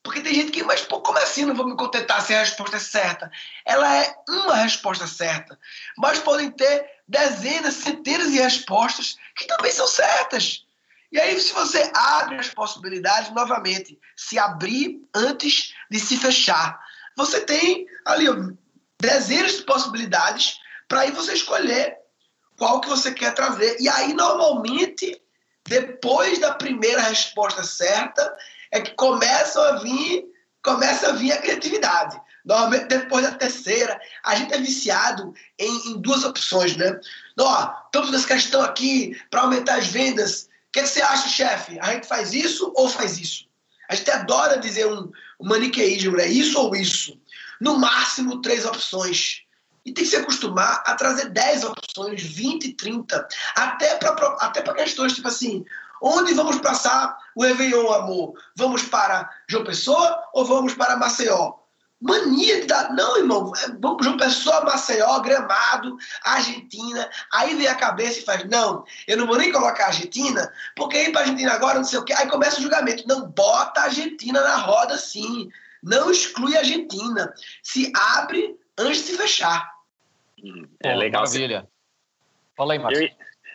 Porque tem gente que, mas pô, como assim não vou me contentar se a resposta é certa? Ela é uma resposta certa. Mas podem ter dezenas, centenas de respostas que também são certas. E aí, se você abre as possibilidades, novamente, se abrir antes de se fechar, você tem ali dezenas de possibilidades para aí você escolher qual que você quer trazer. E aí, normalmente, depois da primeira resposta certa, é que começam a vir, começa a vir a criatividade. Normalmente, depois da terceira, a gente é viciado em, em duas opções, né? Ó, estamos nessa questão aqui para aumentar as vendas. O que, é que você acha, chefe? A gente faz isso ou faz isso? A gente adora dizer um, um maniqueísmo, né? Isso ou isso. No máximo, três opções. E tem que se acostumar a trazer 10 opções, 20, 30, até para até questões tipo assim: Onde vamos passar o Réveillon, amor? Vamos para João Pessoa ou vamos para Maceió? Mania de dar. Não, irmão, é, vamos João Pessoa, Maceió, Gramado, Argentina. Aí vem a cabeça e faz: não, eu não vou nem colocar a Argentina, porque ir para a Argentina agora, não sei o quê. Aí começa o julgamento. Não, bota a Argentina na roda sim. Não exclui a Argentina. Se abre antes de se fechar. É legal. Maravilha. Fala aí, Márcio.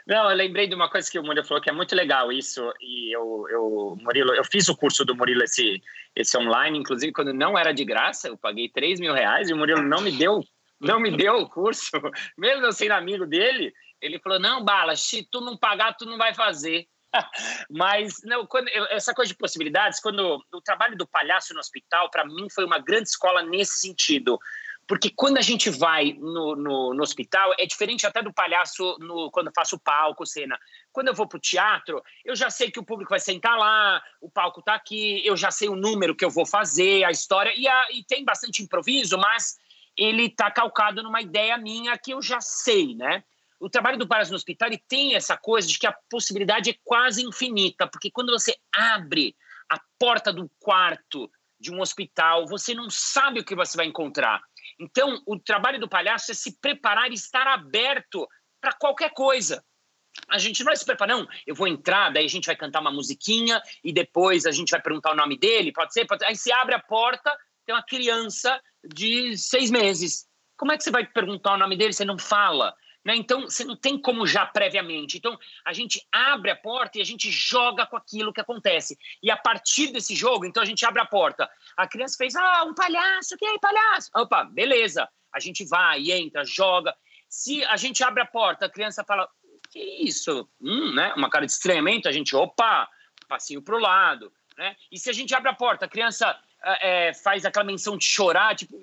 Não, eu lembrei de uma coisa que o Murilo falou que é muito legal isso. E eu, eu Murilo, eu fiz o curso do Murilo esse, esse online, inclusive quando não era de graça, eu paguei 3 mil reais e o Murilo não me deu, não me deu o curso, (laughs) mesmo eu sendo amigo dele. Ele falou: não, Bala, se tu não pagar, tu não vai fazer. (laughs) Mas não, quando, essa coisa de possibilidades, quando o trabalho do palhaço no hospital, para mim, foi uma grande escola nesse sentido. Porque quando a gente vai no, no, no, hospital, é diferente até do palhaço no, quando eu faço palco, cena. Quando eu vou para o teatro, eu já sei que o público vai sentar lá, o palco está aqui, eu já sei o número que eu vou fazer, a história, e, a, e tem bastante improviso, mas ele está calcado numa ideia minha que eu já sei, né? O trabalho do palhaço no hospital ele tem essa coisa de que a possibilidade é quase infinita, porque quando você abre a porta do quarto de um hospital, você não sabe o que você vai encontrar. Então, o trabalho do palhaço é se preparar e estar aberto para qualquer coisa. A gente não vai se preparar, não. Eu vou entrar, daí a gente vai cantar uma musiquinha e depois a gente vai perguntar o nome dele, pode ser? Pode. Aí você abre a porta, tem uma criança de seis meses. Como é que você vai perguntar o nome dele? Você não fala. Né? Então, você não tem como já previamente. Então, a gente abre a porta e a gente joga com aquilo que acontece. E a partir desse jogo, então a gente abre a porta. A criança fez, ah, um palhaço, que aí, palhaço? Opa, beleza. A gente vai, entra, joga. Se a gente abre a porta, a criança fala, que isso? Hum, né? Uma cara de estranhamento, a gente, opa, passinho para o lado. Né? E se a gente abre a porta, a criança é, faz aquela menção de chorar, tipo,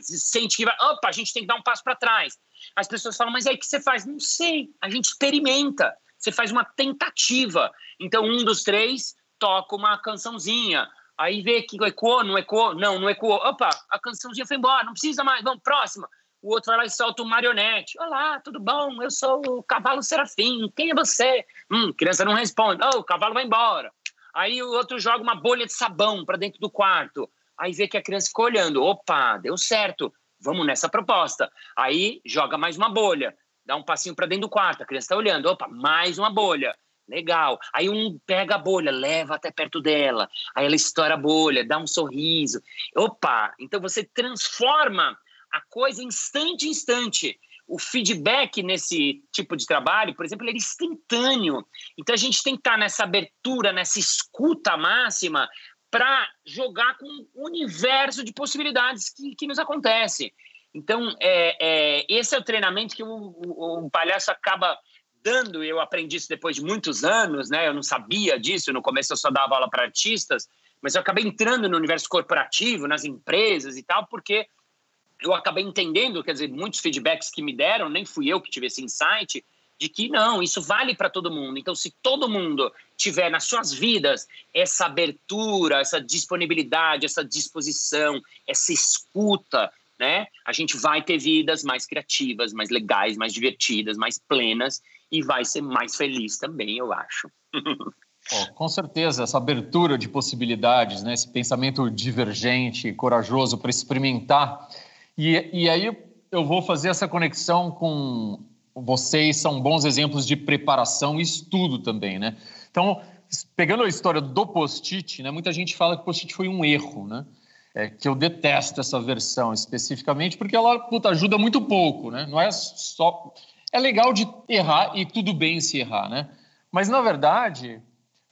sente que vai, opa, a gente tem que dar um passo para trás. As pessoas falam, mas aí o que você faz? Não sei. A gente experimenta. Você faz uma tentativa. Então, um dos três toca uma cançãozinha. Aí vê que ecoou, não ecoou. Não, não ecoou. Opa, a cançãozinha foi embora, não precisa mais. Vamos, próxima. O outro vai lá e solta um marionete. Olá, tudo bom? Eu sou o cavalo serafim. Quem é você? Hum, criança não responde. Oh, o cavalo vai embora. Aí o outro joga uma bolha de sabão para dentro do quarto. Aí vê que a criança ficou olhando. Opa, deu certo. Vamos nessa proposta. Aí joga mais uma bolha, dá um passinho para dentro do quarto, a criança está olhando, opa, mais uma bolha. Legal. Aí um pega a bolha, leva até perto dela. Aí ela estoura a bolha, dá um sorriso. Opa! Então você transforma a coisa instante a instante. O feedback nesse tipo de trabalho, por exemplo, ele é instantâneo. Então a gente tem que estar nessa abertura, nessa escuta máxima para jogar com um universo de possibilidades que, que nos acontece. Então, é, é, esse é o treinamento que o, o, o, palhaço acaba dando. Eu aprendi isso depois de muitos anos, né? Eu não sabia disso. No começo eu só dava aula para artistas, mas eu acabei entrando no universo corporativo, nas empresas e tal, porque eu acabei entendendo, quer dizer, muitos feedbacks que me deram, nem fui eu que tive esse insight, de que não, isso vale para todo mundo. Então, se todo mundo tiver nas suas vidas essa abertura, essa disponibilidade, essa disposição, essa escuta, né, a gente vai ter vidas mais criativas, mais legais, mais divertidas, mais plenas e vai ser mais feliz também, eu acho. (laughs) Oh, com certeza, essa abertura de possibilidades, né? esse pensamento divergente, corajoso para experimentar. E, e aí eu vou fazer essa conexão com vocês são bons exemplos de preparação e estudo também, né? Então, pegando a história do post-it, né, muita gente fala que o post-it foi um erro, né? É, que eu detesto essa versão especificamente porque ela puta, ajuda muito pouco, né? Não é só é legal de errar e tudo bem se errar, né? Mas na verdade,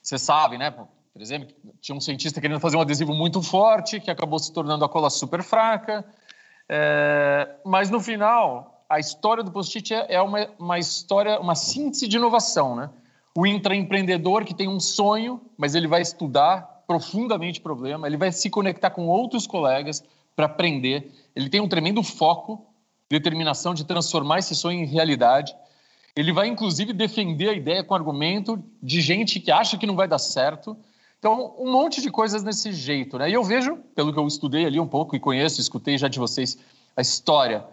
você sabe, né? Por exemplo, tinha um cientista querendo fazer um adesivo muito forte que acabou se tornando a cola super fraca. É, mas no final a história do Post-it é, é uma, uma história, uma síntese de inovação, né? O intraempreendedor que tem um sonho, mas ele vai estudar profundamente o problema, ele vai se conectar com outros colegas para aprender. Ele tem um tremendo foco, determinação de transformar esse sonho em realidade. Ele vai, inclusive, defender a ideia com argumento de gente que acha que não vai dar certo. Então, um monte de coisas nesse jeito, né? E eu vejo, pelo que eu estudei ali um pouco e conheço, escutei já de vocês a história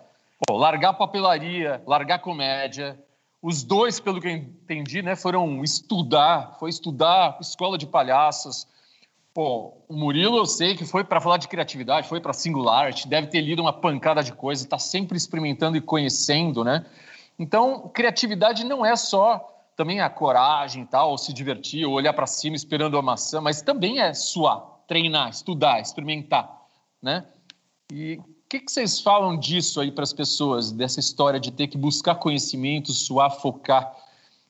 Pô, largar papelaria, largar comédia. Os dois, pelo que eu entendi, né, foram estudar, foi estudar escola de palhaços. Pô, o Murilo eu sei que foi para falar de criatividade, foi para Singularity, deve ter lido uma pancada de coisa, está sempre experimentando e conhecendo, né? Então, criatividade não é só também a coragem, tal, se divertir, ou olhar para cima esperando a maçã, mas também é suar, treinar, estudar, experimentar, né? E que, que vocês falam disso aí para as pessoas, dessa história de ter que buscar conhecimento, suar, focar?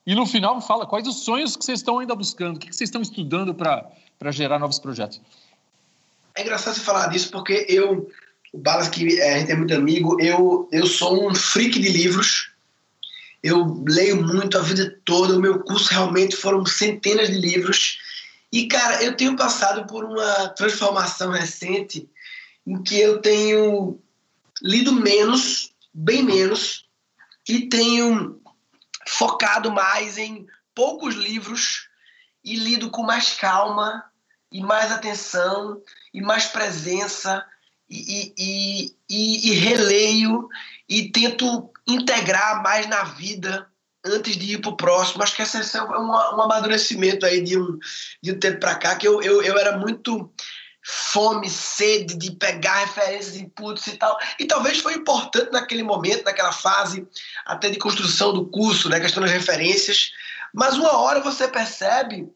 E no final, fala quais os sonhos que vocês estão ainda buscando, o que, que vocês estão estudando para gerar novos projetos? É engraçado você falar disso porque eu, o Balas, que é, a gente é muito amigo, eu, eu sou um freak de livros Eu leio muito a vida toda. O meu curso realmente foram centenas de livros. E, cara, eu tenho passado por uma transformação recente em que eu tenho lido menos, bem menos, e tenho focado mais em poucos livros e lido com mais calma e mais atenção e mais presença e, e, e, e releio e tento integrar mais na vida antes de ir para o próximo. Acho que esse é um, um amadurecimento aí de um, de um tempo para cá, que eu, eu, eu era muito fome, sede de pegar referências, inputs e tal. E talvez foi importante naquele momento, naquela fase até de construção do curso, né, questão das referências. Mas uma hora você percebe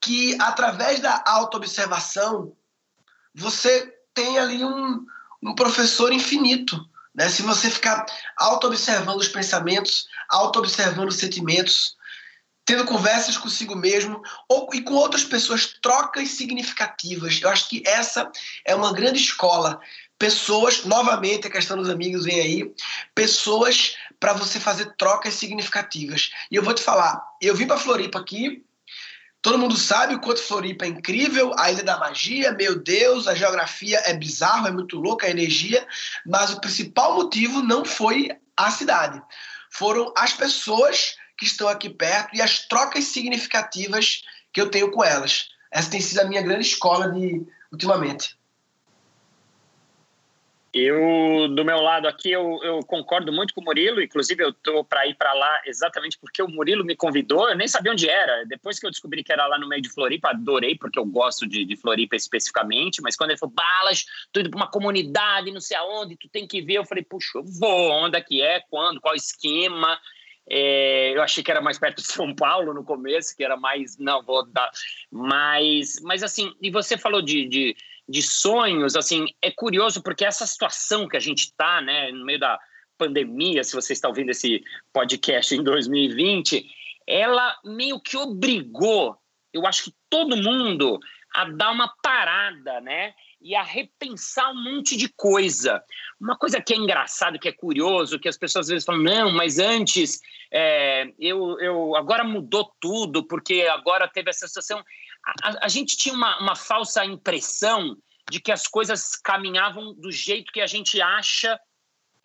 que através da autoobservação você tem ali um, um professor infinito. Né? Se você ficar auto-observando os pensamentos, auto-observando os sentimentos, tendo conversas consigo mesmo ou, e com outras pessoas, trocas significativas. Eu acho que essa é uma grande escola. Pessoas, novamente, a questão dos amigos vem aí, pessoas para você fazer trocas significativas. E eu vou te falar, eu vim para Floripa aqui Todo mundo sabe o quanto Floripa é incrível, a Ilha da Magia, meu Deus, a geografia é bizarro, é muito louca, a energia, mas o principal motivo não foi a cidade. Foram as pessoas que estão aqui perto e as trocas significativas que eu tenho com elas. Essa tem sido a minha grande escola de ultimamente. Eu, do meu lado aqui, eu, eu, concordo muito com o Murilo. Inclusive, eu tô para ir para lá exatamente porque o Murilo me convidou. Eu nem sabia onde era. Depois que eu descobri que era lá no meio de Floripa, adorei, porque eu gosto de, de Floripa especificamente. Mas quando ele falou, Balas, tu indo para uma comunidade, não sei aonde, tu tem que ver. Eu falei, puxa, eu vou. Onde é que é? Quando? Qual esquema? É, eu achei que era mais perto de São Paulo no começo, que era mais. Não, vou dar. Mas, mas assim, e você falou de, de de sonhos, assim, é curioso porque essa situação que a gente está, né, no meio da pandemia, se você está ouvindo esse podcast em 2020, ela meio que obrigou, eu acho que todo mundo a dar uma parada, né? E a repensar um monte de coisa. Uma coisa que é engraçado, que é curioso, que as pessoas às vezes falam, não, mas antes é, eu, eu agora mudou tudo, porque agora teve essa situação a, a gente tinha uma, uma falsa impressão de que as coisas caminhavam do jeito que a gente acha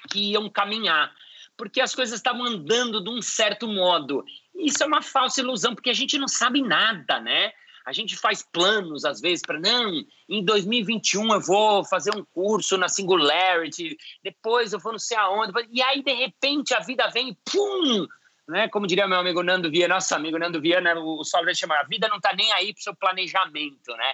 que iam caminhar, porque as coisas estavam andando de um certo modo. Isso é uma falsa ilusão, porque a gente não sabe nada, né? A gente faz planos, às vezes, para não, em 2021 eu vou fazer um curso na Singularity, depois eu vou não sei aonde, e aí, de repente, a vida vem e pum! né? Como diria meu amigo Nando Viana, nosso amigo Nando Viana, o Salve chama a vida não está nem aí para o seu planejamento, né?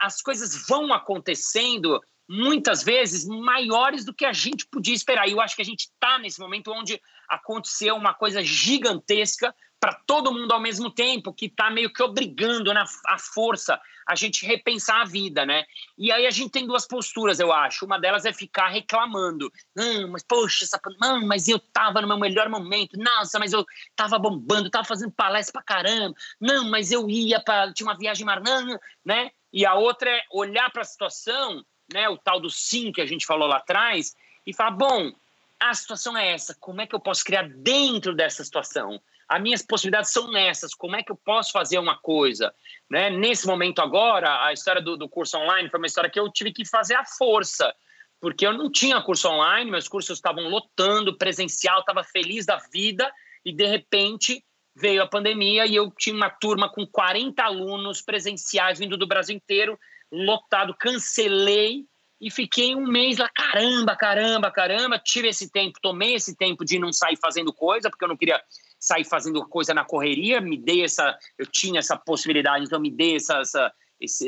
As coisas vão acontecendo muitas vezes maiores do que a gente podia esperar. E eu acho que a gente está nesse momento onde aconteceu uma coisa gigantesca para todo mundo ao mesmo tempo, que está meio que obrigando na a força a gente repensar a vida, né? E aí a gente tem duas posturas, eu acho. Uma delas é ficar reclamando. Não, mas poxa, essa... não, mas eu tava no meu melhor momento. Nossa, mas eu tava bombando, tava fazendo palestra pra caramba. Não, mas eu ia para tinha uma viagem marnã, né? E a outra é olhar para a situação, né, o tal do sim que a gente falou lá atrás e falar, bom, a situação é essa, como é que eu posso criar dentro dessa situação? As minhas possibilidades são nessas, como é que eu posso fazer uma coisa? Né? Nesse momento agora, a história do, do curso online foi uma história que eu tive que fazer à força, porque eu não tinha curso online, meus cursos estavam lotando, presencial, estava feliz da vida, e de repente veio a pandemia e eu tinha uma turma com 40 alunos presenciais vindo do Brasil inteiro, lotado, cancelei e fiquei um mês lá, caramba, caramba, caramba, tive esse tempo, tomei esse tempo de não sair fazendo coisa, porque eu não queria sair fazendo coisa na correria, me dei essa, eu tinha essa possibilidade, então me dei essa, essa,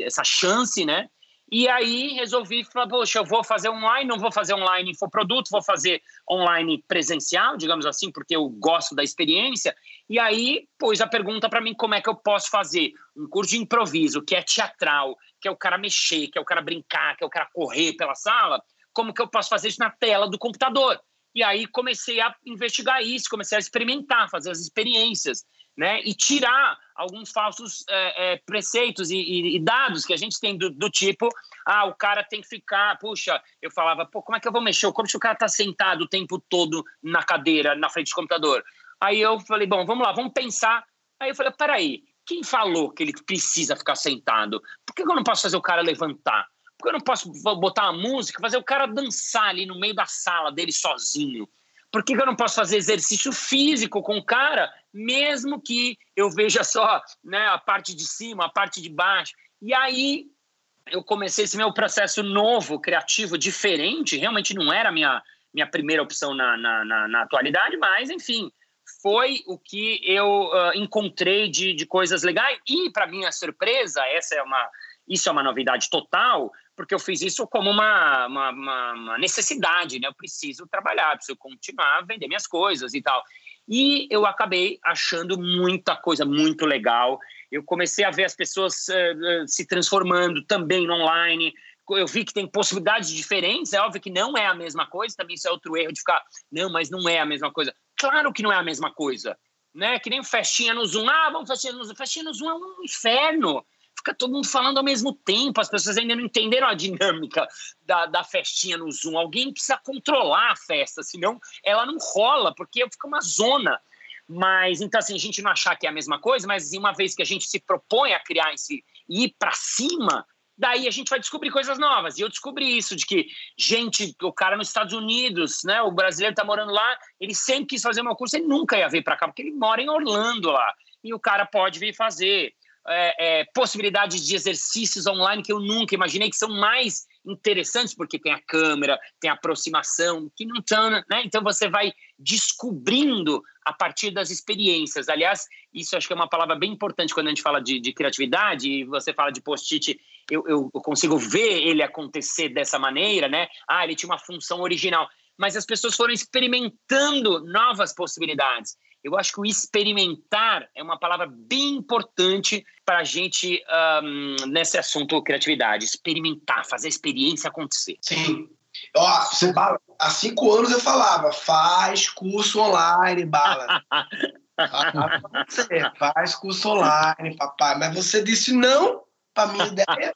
essa chance, né? E aí resolvi falar, poxa, eu vou fazer online, não vou fazer online infoproduto, vou fazer online presencial, digamos assim, porque eu gosto da experiência. E aí pôs a pergunta para mim como é que eu posso fazer um curso de improviso, que é teatral, que é o cara mexer, que é o cara brincar, que é o cara correr pela sala, como que eu posso fazer isso na tela do computador? E aí comecei a investigar isso, comecei a experimentar, fazer as experiências, né? E tirar alguns falsos é, é, preceitos e, e, e, dados que a gente tem do, do, tipo, ah, o cara tem que ficar, puxa, eu falava, pô, como é que eu vou mexer? Como se o cara tá sentado o tempo todo na cadeira, na frente do computador? Aí eu falei, bom, vamos lá, vamos pensar. Aí eu falei, peraí, quem falou que ele precisa ficar sentado? Por que eu não posso fazer o cara levantar? Por que eu não posso botar uma música, fazer o cara dançar ali no meio da sala dele sozinho? Por que eu não posso fazer exercício físico com o cara, mesmo que eu veja só né, a parte de cima, a parte de baixo? E aí eu comecei esse meu processo novo, criativo, diferente. Realmente não era a minha, minha primeira opção na, na, na, na atualidade, mas, enfim, foi o que eu uh, encontrei de, de coisas legais. E, para minha surpresa, essa é uma, isso é uma novidade total, porque eu fiz isso como uma, uma, uma, necessidade, né? Eu preciso trabalhar, preciso continuar a vender minhas coisas e tal. E eu acabei achando muita coisa muito legal. Eu comecei a ver as pessoas uh, se transformando também no online. Eu vi que tem possibilidades diferentes. É óbvio que não é a mesma coisa. Também isso é outro erro de ficar, não, mas não é a mesma coisa. Claro que não é a mesma coisa. Né? Que nem festinha no Zoom. Ah, vamos festinha no Zoom. Festinha no Zoom é um inferno fica todo mundo falando ao mesmo tempo, as pessoas ainda não entenderam a dinâmica da, da festinha no Zoom. Alguém precisa controlar a festa, senão ela não rola, porque fica uma zona. Mas, então, assim, a gente não achar que é a mesma coisa, mas uma vez que a gente se propõe a criar esse ir para cima, daí a gente vai descobrir coisas novas. E eu descobri isso, de que gente, o cara nos Estados Unidos, né, o brasileiro está morando lá, ele sempre quis fazer uma curso, ele nunca ia vir para cá, porque ele mora em Orlando lá. E o cara pode vir fazer é, é, possibilidades de exercícios online que eu nunca imaginei, que são mais interessantes, porque tem a câmera, tem a aproximação, que não estão, né? Então você vai descobrindo a partir das experiências. Aliás, isso acho que é uma palavra bem importante quando a gente fala de, de criatividade, e você fala de post-it, eu, eu, eu consigo ver ele acontecer dessa maneira, né? Ah, ele tinha uma função original. Mas as pessoas foram experimentando novas possibilidades. Eu acho que o experimentar é uma palavra bem importante para a gente um, nesse assunto criatividade. Experimentar, fazer a experiência acontecer. Sim. Ó, você, há cinco anos eu falava, faz curso online, bala. (laughs) você, faz curso online, papai. Mas você disse não para minha ideia.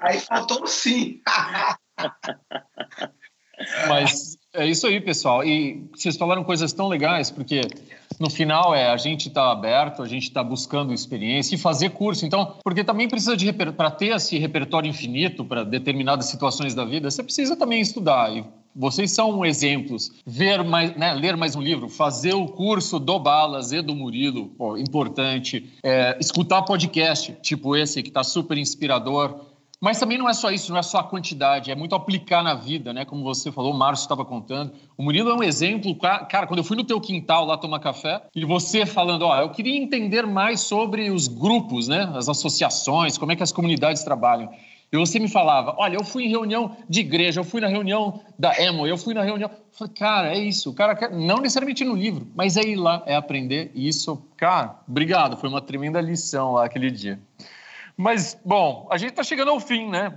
Aí faltou sim. (laughs) (laughs) Mas é isso aí, pessoal. E vocês falaram coisas tão legais, porque no final é a gente está aberto, a gente está buscando experiência e fazer curso. Então, porque também precisa de para ter esse repertório infinito para determinadas situações da vida, você precisa também estudar. E vocês são exemplos. Ver mais, né, ler mais um livro, fazer o curso do Balas e do Murilo, pô, importante. É, escutar podcast, tipo esse que está super inspirador mas também não é só isso, não é só a quantidade, é muito aplicar na vida, né? Como você falou, o Márcio estava contando. O Murilo é um exemplo. Cara, quando eu fui no teu quintal lá tomar café, e você falando, ó, eu queria entender mais sobre os grupos, né? As associações, como é que as comunidades trabalham. E você me falava, olha, eu fui em reunião de igreja, eu fui na reunião da EMO, eu fui na reunião. Eu falei, cara, é isso. O cara quer, não necessariamente no livro, mas é ir lá, é aprender. E isso, cara, obrigado. Foi uma tremenda lição lá aquele dia. Mas, bom, a gente está chegando ao fim, né?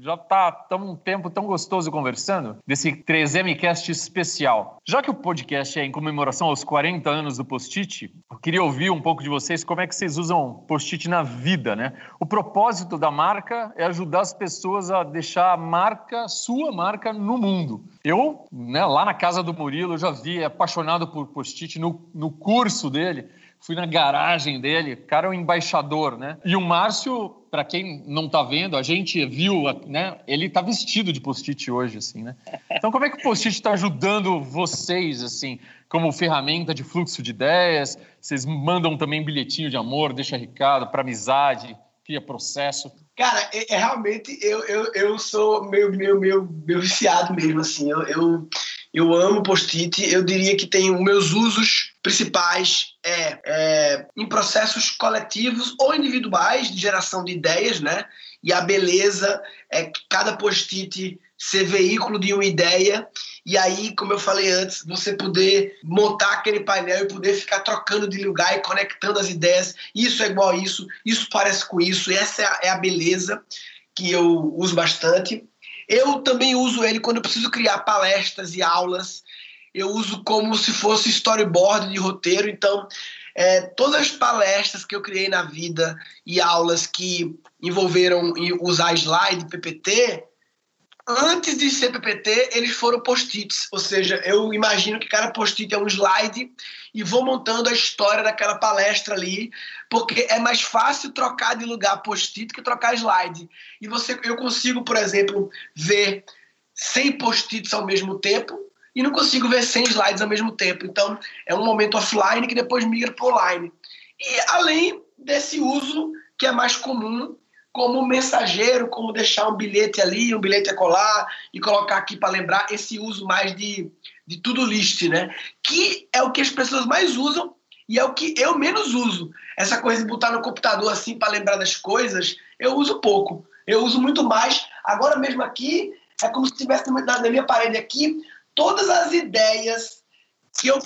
Já está tão, um tempo tão gostoso conversando desse 3MCast especial. Já que o podcast é em comemoração aos 40 anos do Post-it, eu queria ouvir um pouco de vocês como é que vocês usam Post-it na vida, né? O propósito da marca é ajudar as pessoas a deixar a marca, sua marca, no mundo. Eu, né, lá na casa do Murilo, eu já vi, é apaixonado por Post-it no, no curso dele fui na garagem dele, o cara é um embaixador, né? E o Márcio, para quem não tá vendo, a gente viu, né? Ele tá vestido de post-it hoje, assim, né? Então, como é que o post-it está ajudando vocês, assim, como ferramenta de fluxo de ideias? Vocês mandam também bilhetinho de amor, deixa recado para amizade, cria processo? Cara, é, é, realmente eu, eu, eu sou meio, meio, meio, meio viciado mesmo, assim. Eu, eu, eu amo post-it. Eu diria que tem meus usos principais é, é, em processos coletivos ou individuais de geração de ideias, né? E a beleza é cada post-it ser veículo de uma ideia e aí, como eu falei antes, você poder montar aquele painel e poder ficar trocando de lugar e conectando as ideias. Isso é igual a isso, isso parece com isso, essa é a, é a beleza que eu uso bastante. Eu também uso ele quando eu preciso criar palestras e aulas. Eu uso como se fosse storyboard de roteiro. Então, é, todas as palestras que eu criei na vida e aulas que envolveram usar slide, PPT, antes de ser PPT, eles foram post-its. Ou seja, eu imagino que cada post-it é um slide e vou montando a história daquela palestra ali, porque é mais fácil trocar de lugar post-it que trocar slide. E você, eu consigo, por exemplo, ver 100 post-its ao mesmo tempo e não consigo ver 100 slides ao mesmo tempo. Então, é um momento offline que depois migra para online. E além desse uso que é mais comum como mensageiro, como deixar um bilhete ali, um bilhete a colar e colocar aqui para lembrar esse uso mais de, de tudo list, né? Que é o que as pessoas mais usam e é o que eu menos uso. Essa coisa de botar no computador assim para lembrar das coisas, eu uso pouco. Eu uso muito mais. Agora mesmo aqui, é como se tivesse na minha parede aqui todas as ideias que eu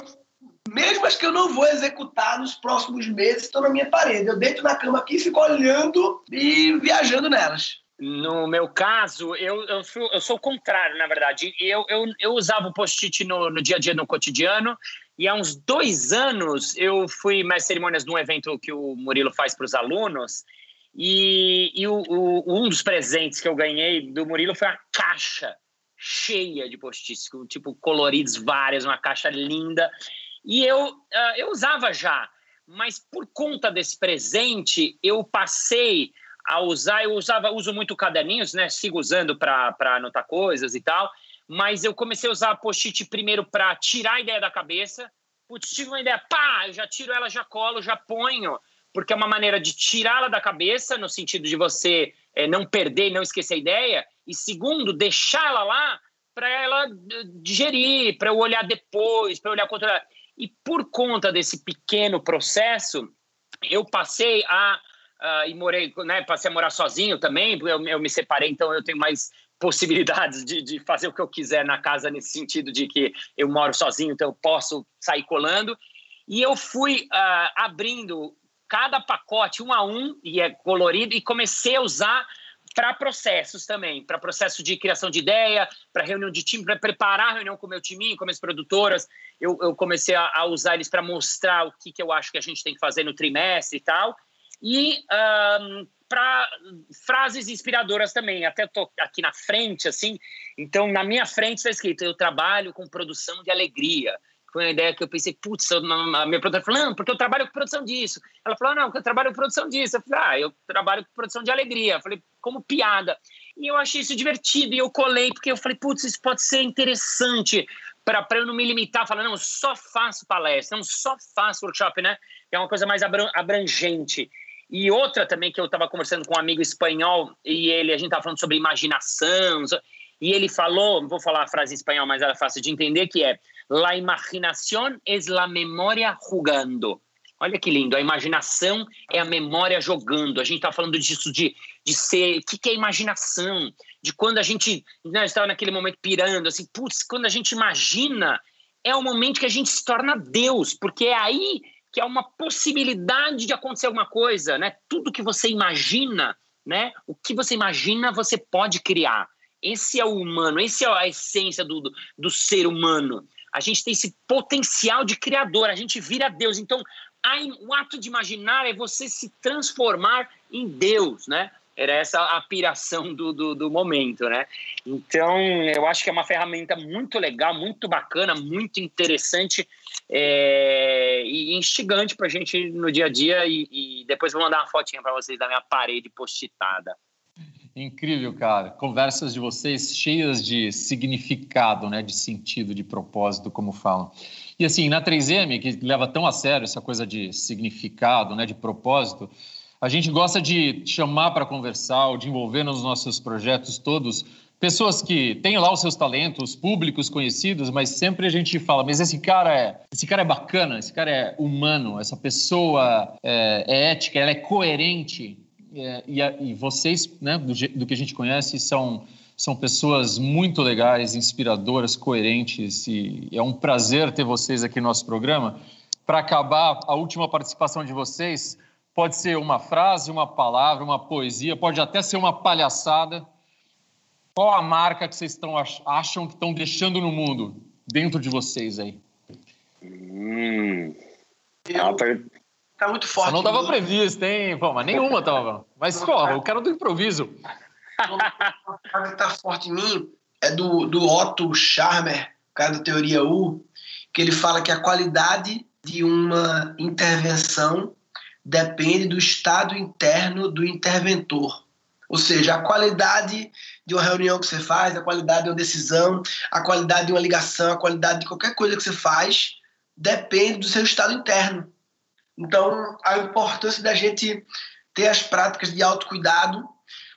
mesmo as que eu não vou executar nos próximos meses, estão na minha parede. Eu deito na cama aqui, fico olhando e viajando nelas. No meu caso, eu, eu, sou, eu sou o contrário, na verdade. Eu, eu, eu usava o post-it no, no dia a dia, no cotidiano, e há uns dois anos eu fui mais cerimônias num evento que o Murilo faz para os alunos, e, e o, o, um dos presentes que eu ganhei do Murilo foi uma caixa cheia de post-its, tipo coloridos vários, uma caixa linda. E eu, uh, eu usava já, mas por conta desse presente, eu passei a usar, eu usava, uso muito caderninhos, né? Sigo usando para anotar coisas e tal, mas eu comecei a usar post-it primeiro para tirar a ideia da cabeça. Putz, tive uma ideia, pá, eu já tiro ela, já colo, já ponho, porque é uma maneira de tirá-la da cabeça, no sentido de você é, não perder não esquecer a ideia, e segundo, deixá-la lá para ela eh, digerir, para eu olhar depois, para olhar contra. E por conta desse pequeno processo, eu passei a. Uh, e morei, né, passei a morar sozinho também, eu, eu me separei, então eu tenho mais possibilidades de, de, fazer o que eu quiser na casa, nesse sentido de que eu moro sozinho, então eu posso sair colando. E eu fui uh, abrindo cada pacote um a um, e é colorido, e comecei a usar para processos também, para processo de criação de ideia, para reunião de time, para preparar a reunião com o meu time, com as produtoras. Eu, eu comecei a, a usar eles para mostrar o que, que eu acho que a gente tem que fazer no trimestre e tal. E um, para frases inspiradoras também. Até estou aqui na frente, assim. Então, na minha frente está escrito: eu trabalho com produção de alegria foi uma ideia que eu pensei, putz, a minha produtora falou, não, porque eu trabalho com produção disso. Ela falou, não, porque eu trabalho com produção disso. Eu falei, ah, eu trabalho com produção de alegria. Eu falei, como piada. E eu achei isso divertido e eu colei, porque eu falei, putz, isso pode ser interessante para eu não me limitar, falar, não, só faço palestra, não só faço workshop, né? É uma coisa mais abrangente. E outra também que eu estava conversando com um amigo espanhol e ele, a gente estava falando sobre imaginação, e ele falou, vou falar a frase em espanhol, mas ela é fácil de entender, que é La imaginación es la memória jugando. Olha que lindo, a imaginação é a memória jogando. A gente está falando disso de, de ser. O que, que é imaginação? De quando a gente né, estava naquele momento pirando, assim, putz, quando a gente imagina, é o momento que a gente se torna Deus, porque é aí que há uma possibilidade de acontecer alguma coisa, né? Tudo que você imagina, né? O que você imagina, você pode criar. Esse é o humano, esse é a essência do, do, do ser humano a gente tem esse potencial de criador, a gente vira Deus. Então, o ato de imaginar é você se transformar em Deus, né? Era essa a piração do, do, do, momento, né? Então, eu acho que é uma ferramenta muito legal, muito bacana, muito interessante é, e instigante para a gente no dia a dia. E, e depois vou mandar uma fotinha para vocês da minha parede postitada. Incrível, cara. Conversas de vocês cheias de significado, né? De sentido, de propósito, como falam. E assim, na 3M, que leva tão a sério essa coisa de significado, né? De propósito, a gente gosta de chamar para conversar, de envolver nos nossos projetos todos pessoas que têm lá os seus talentos, públicos conhecidos, mas sempre a gente fala, mas esse cara é, esse cara é bacana, esse cara é humano, essa pessoa é, é ética, ela é coerente é, e, e, vocês, né, do, do, que a gente conhece, são, são pessoas muito legais, inspiradoras, coerentes, e é um prazer ter vocês aqui no nosso programa. Para acabar, a última participação de vocês pode ser uma frase, uma palavra, uma poesia, pode até ser uma palhaçada. Qual a marca que vocês estão, acham que estão deixando no mundo, dentro de vocês aí? Hum, eu, Tá muito forte. Só não estava previsto, hein? Mas nenhuma tava. Mas, porra, o cara do improviso. Uma frase que tá forte em mim é do, do Otto Scharmer, cara da teoria U, que ele fala que a qualidade de uma intervenção depende do estado interno do interventor. Ou seja, a qualidade de uma reunião que você faz, a qualidade de uma decisão, a qualidade de uma ligação, a qualidade de qualquer coisa que você faz, depende do seu estado interno. Então, a importância da gente ter as práticas de autocuidado,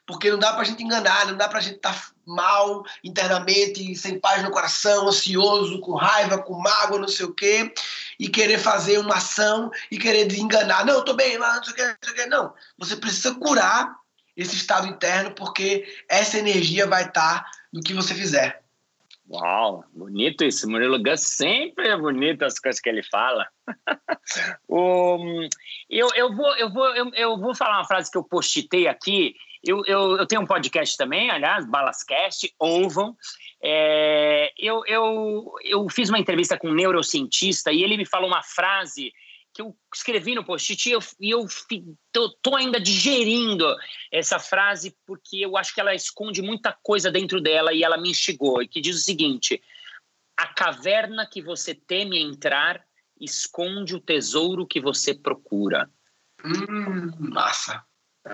porque não dá para a gente enganar, não dá para a gente estar tá mal internamente, sem paz no coração, ansioso, com raiva, com mágoa, não sei o quê, e querer fazer uma ação e querer enganar. Não, eu tô bem, não sei o quê, não sei o quê. Não, você precisa curar esse estado interno, porque essa energia vai estar no que você fizer. Uau, bonito isso. Murilo Gus sempre é bonito as coisas que ele fala. (laughs) um, eu, eu, vou, eu, vou, eu, eu, vou falar uma frase que eu postitei aqui. Eu, eu, eu tenho um podcast também, aliás, Balascast, ouvam. É, eu, eu, eu fiz uma entrevista com um neurocientista e ele me falou uma frase eu escrevi no post-it e eu, eu tô, tô, ainda digerindo essa frase porque eu acho que ela esconde muita coisa dentro dela e ela me instigou, e que diz o seguinte, a caverna que você teme entrar esconde o tesouro que você procura. Hum, massa.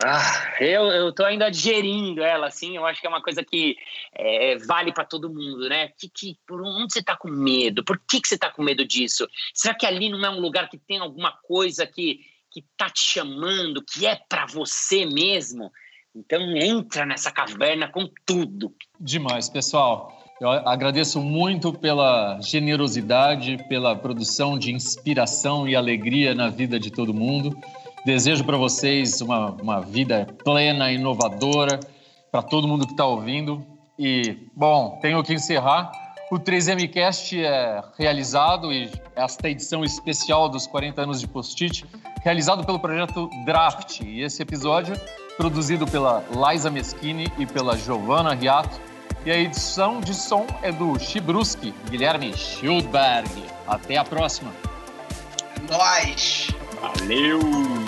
Ah, eu, eu tô ainda digerindo ela, assim, eu acho que é uma coisa que é, vale para todo mundo, né? Que, que, por onde você tá com medo? Por que, que você tá com medo disso? Será que ali não é um lugar que tem alguma coisa que, que tá te chamando, que é para você mesmo? Então entra nessa caverna com tudo. Demais, pessoal. Eu agradeço muito pela generosidade, pela produção de inspiração e alegria na vida de todo mundo. Desejo para vocês uma, uma vida plena, inovadora, para todo mundo que está ouvindo. E, bom, tenho que encerrar. O 3MCast é realizado, e esta edição especial dos 40 anos de Post-it, realizado pelo projeto Draft. E esse episódio, produzido pela Liza Meschini e pela Giovanna Riato. E a edição de som é do Chibruski, Guilherme Schildberg. Até a próxima. Nós. Valeu!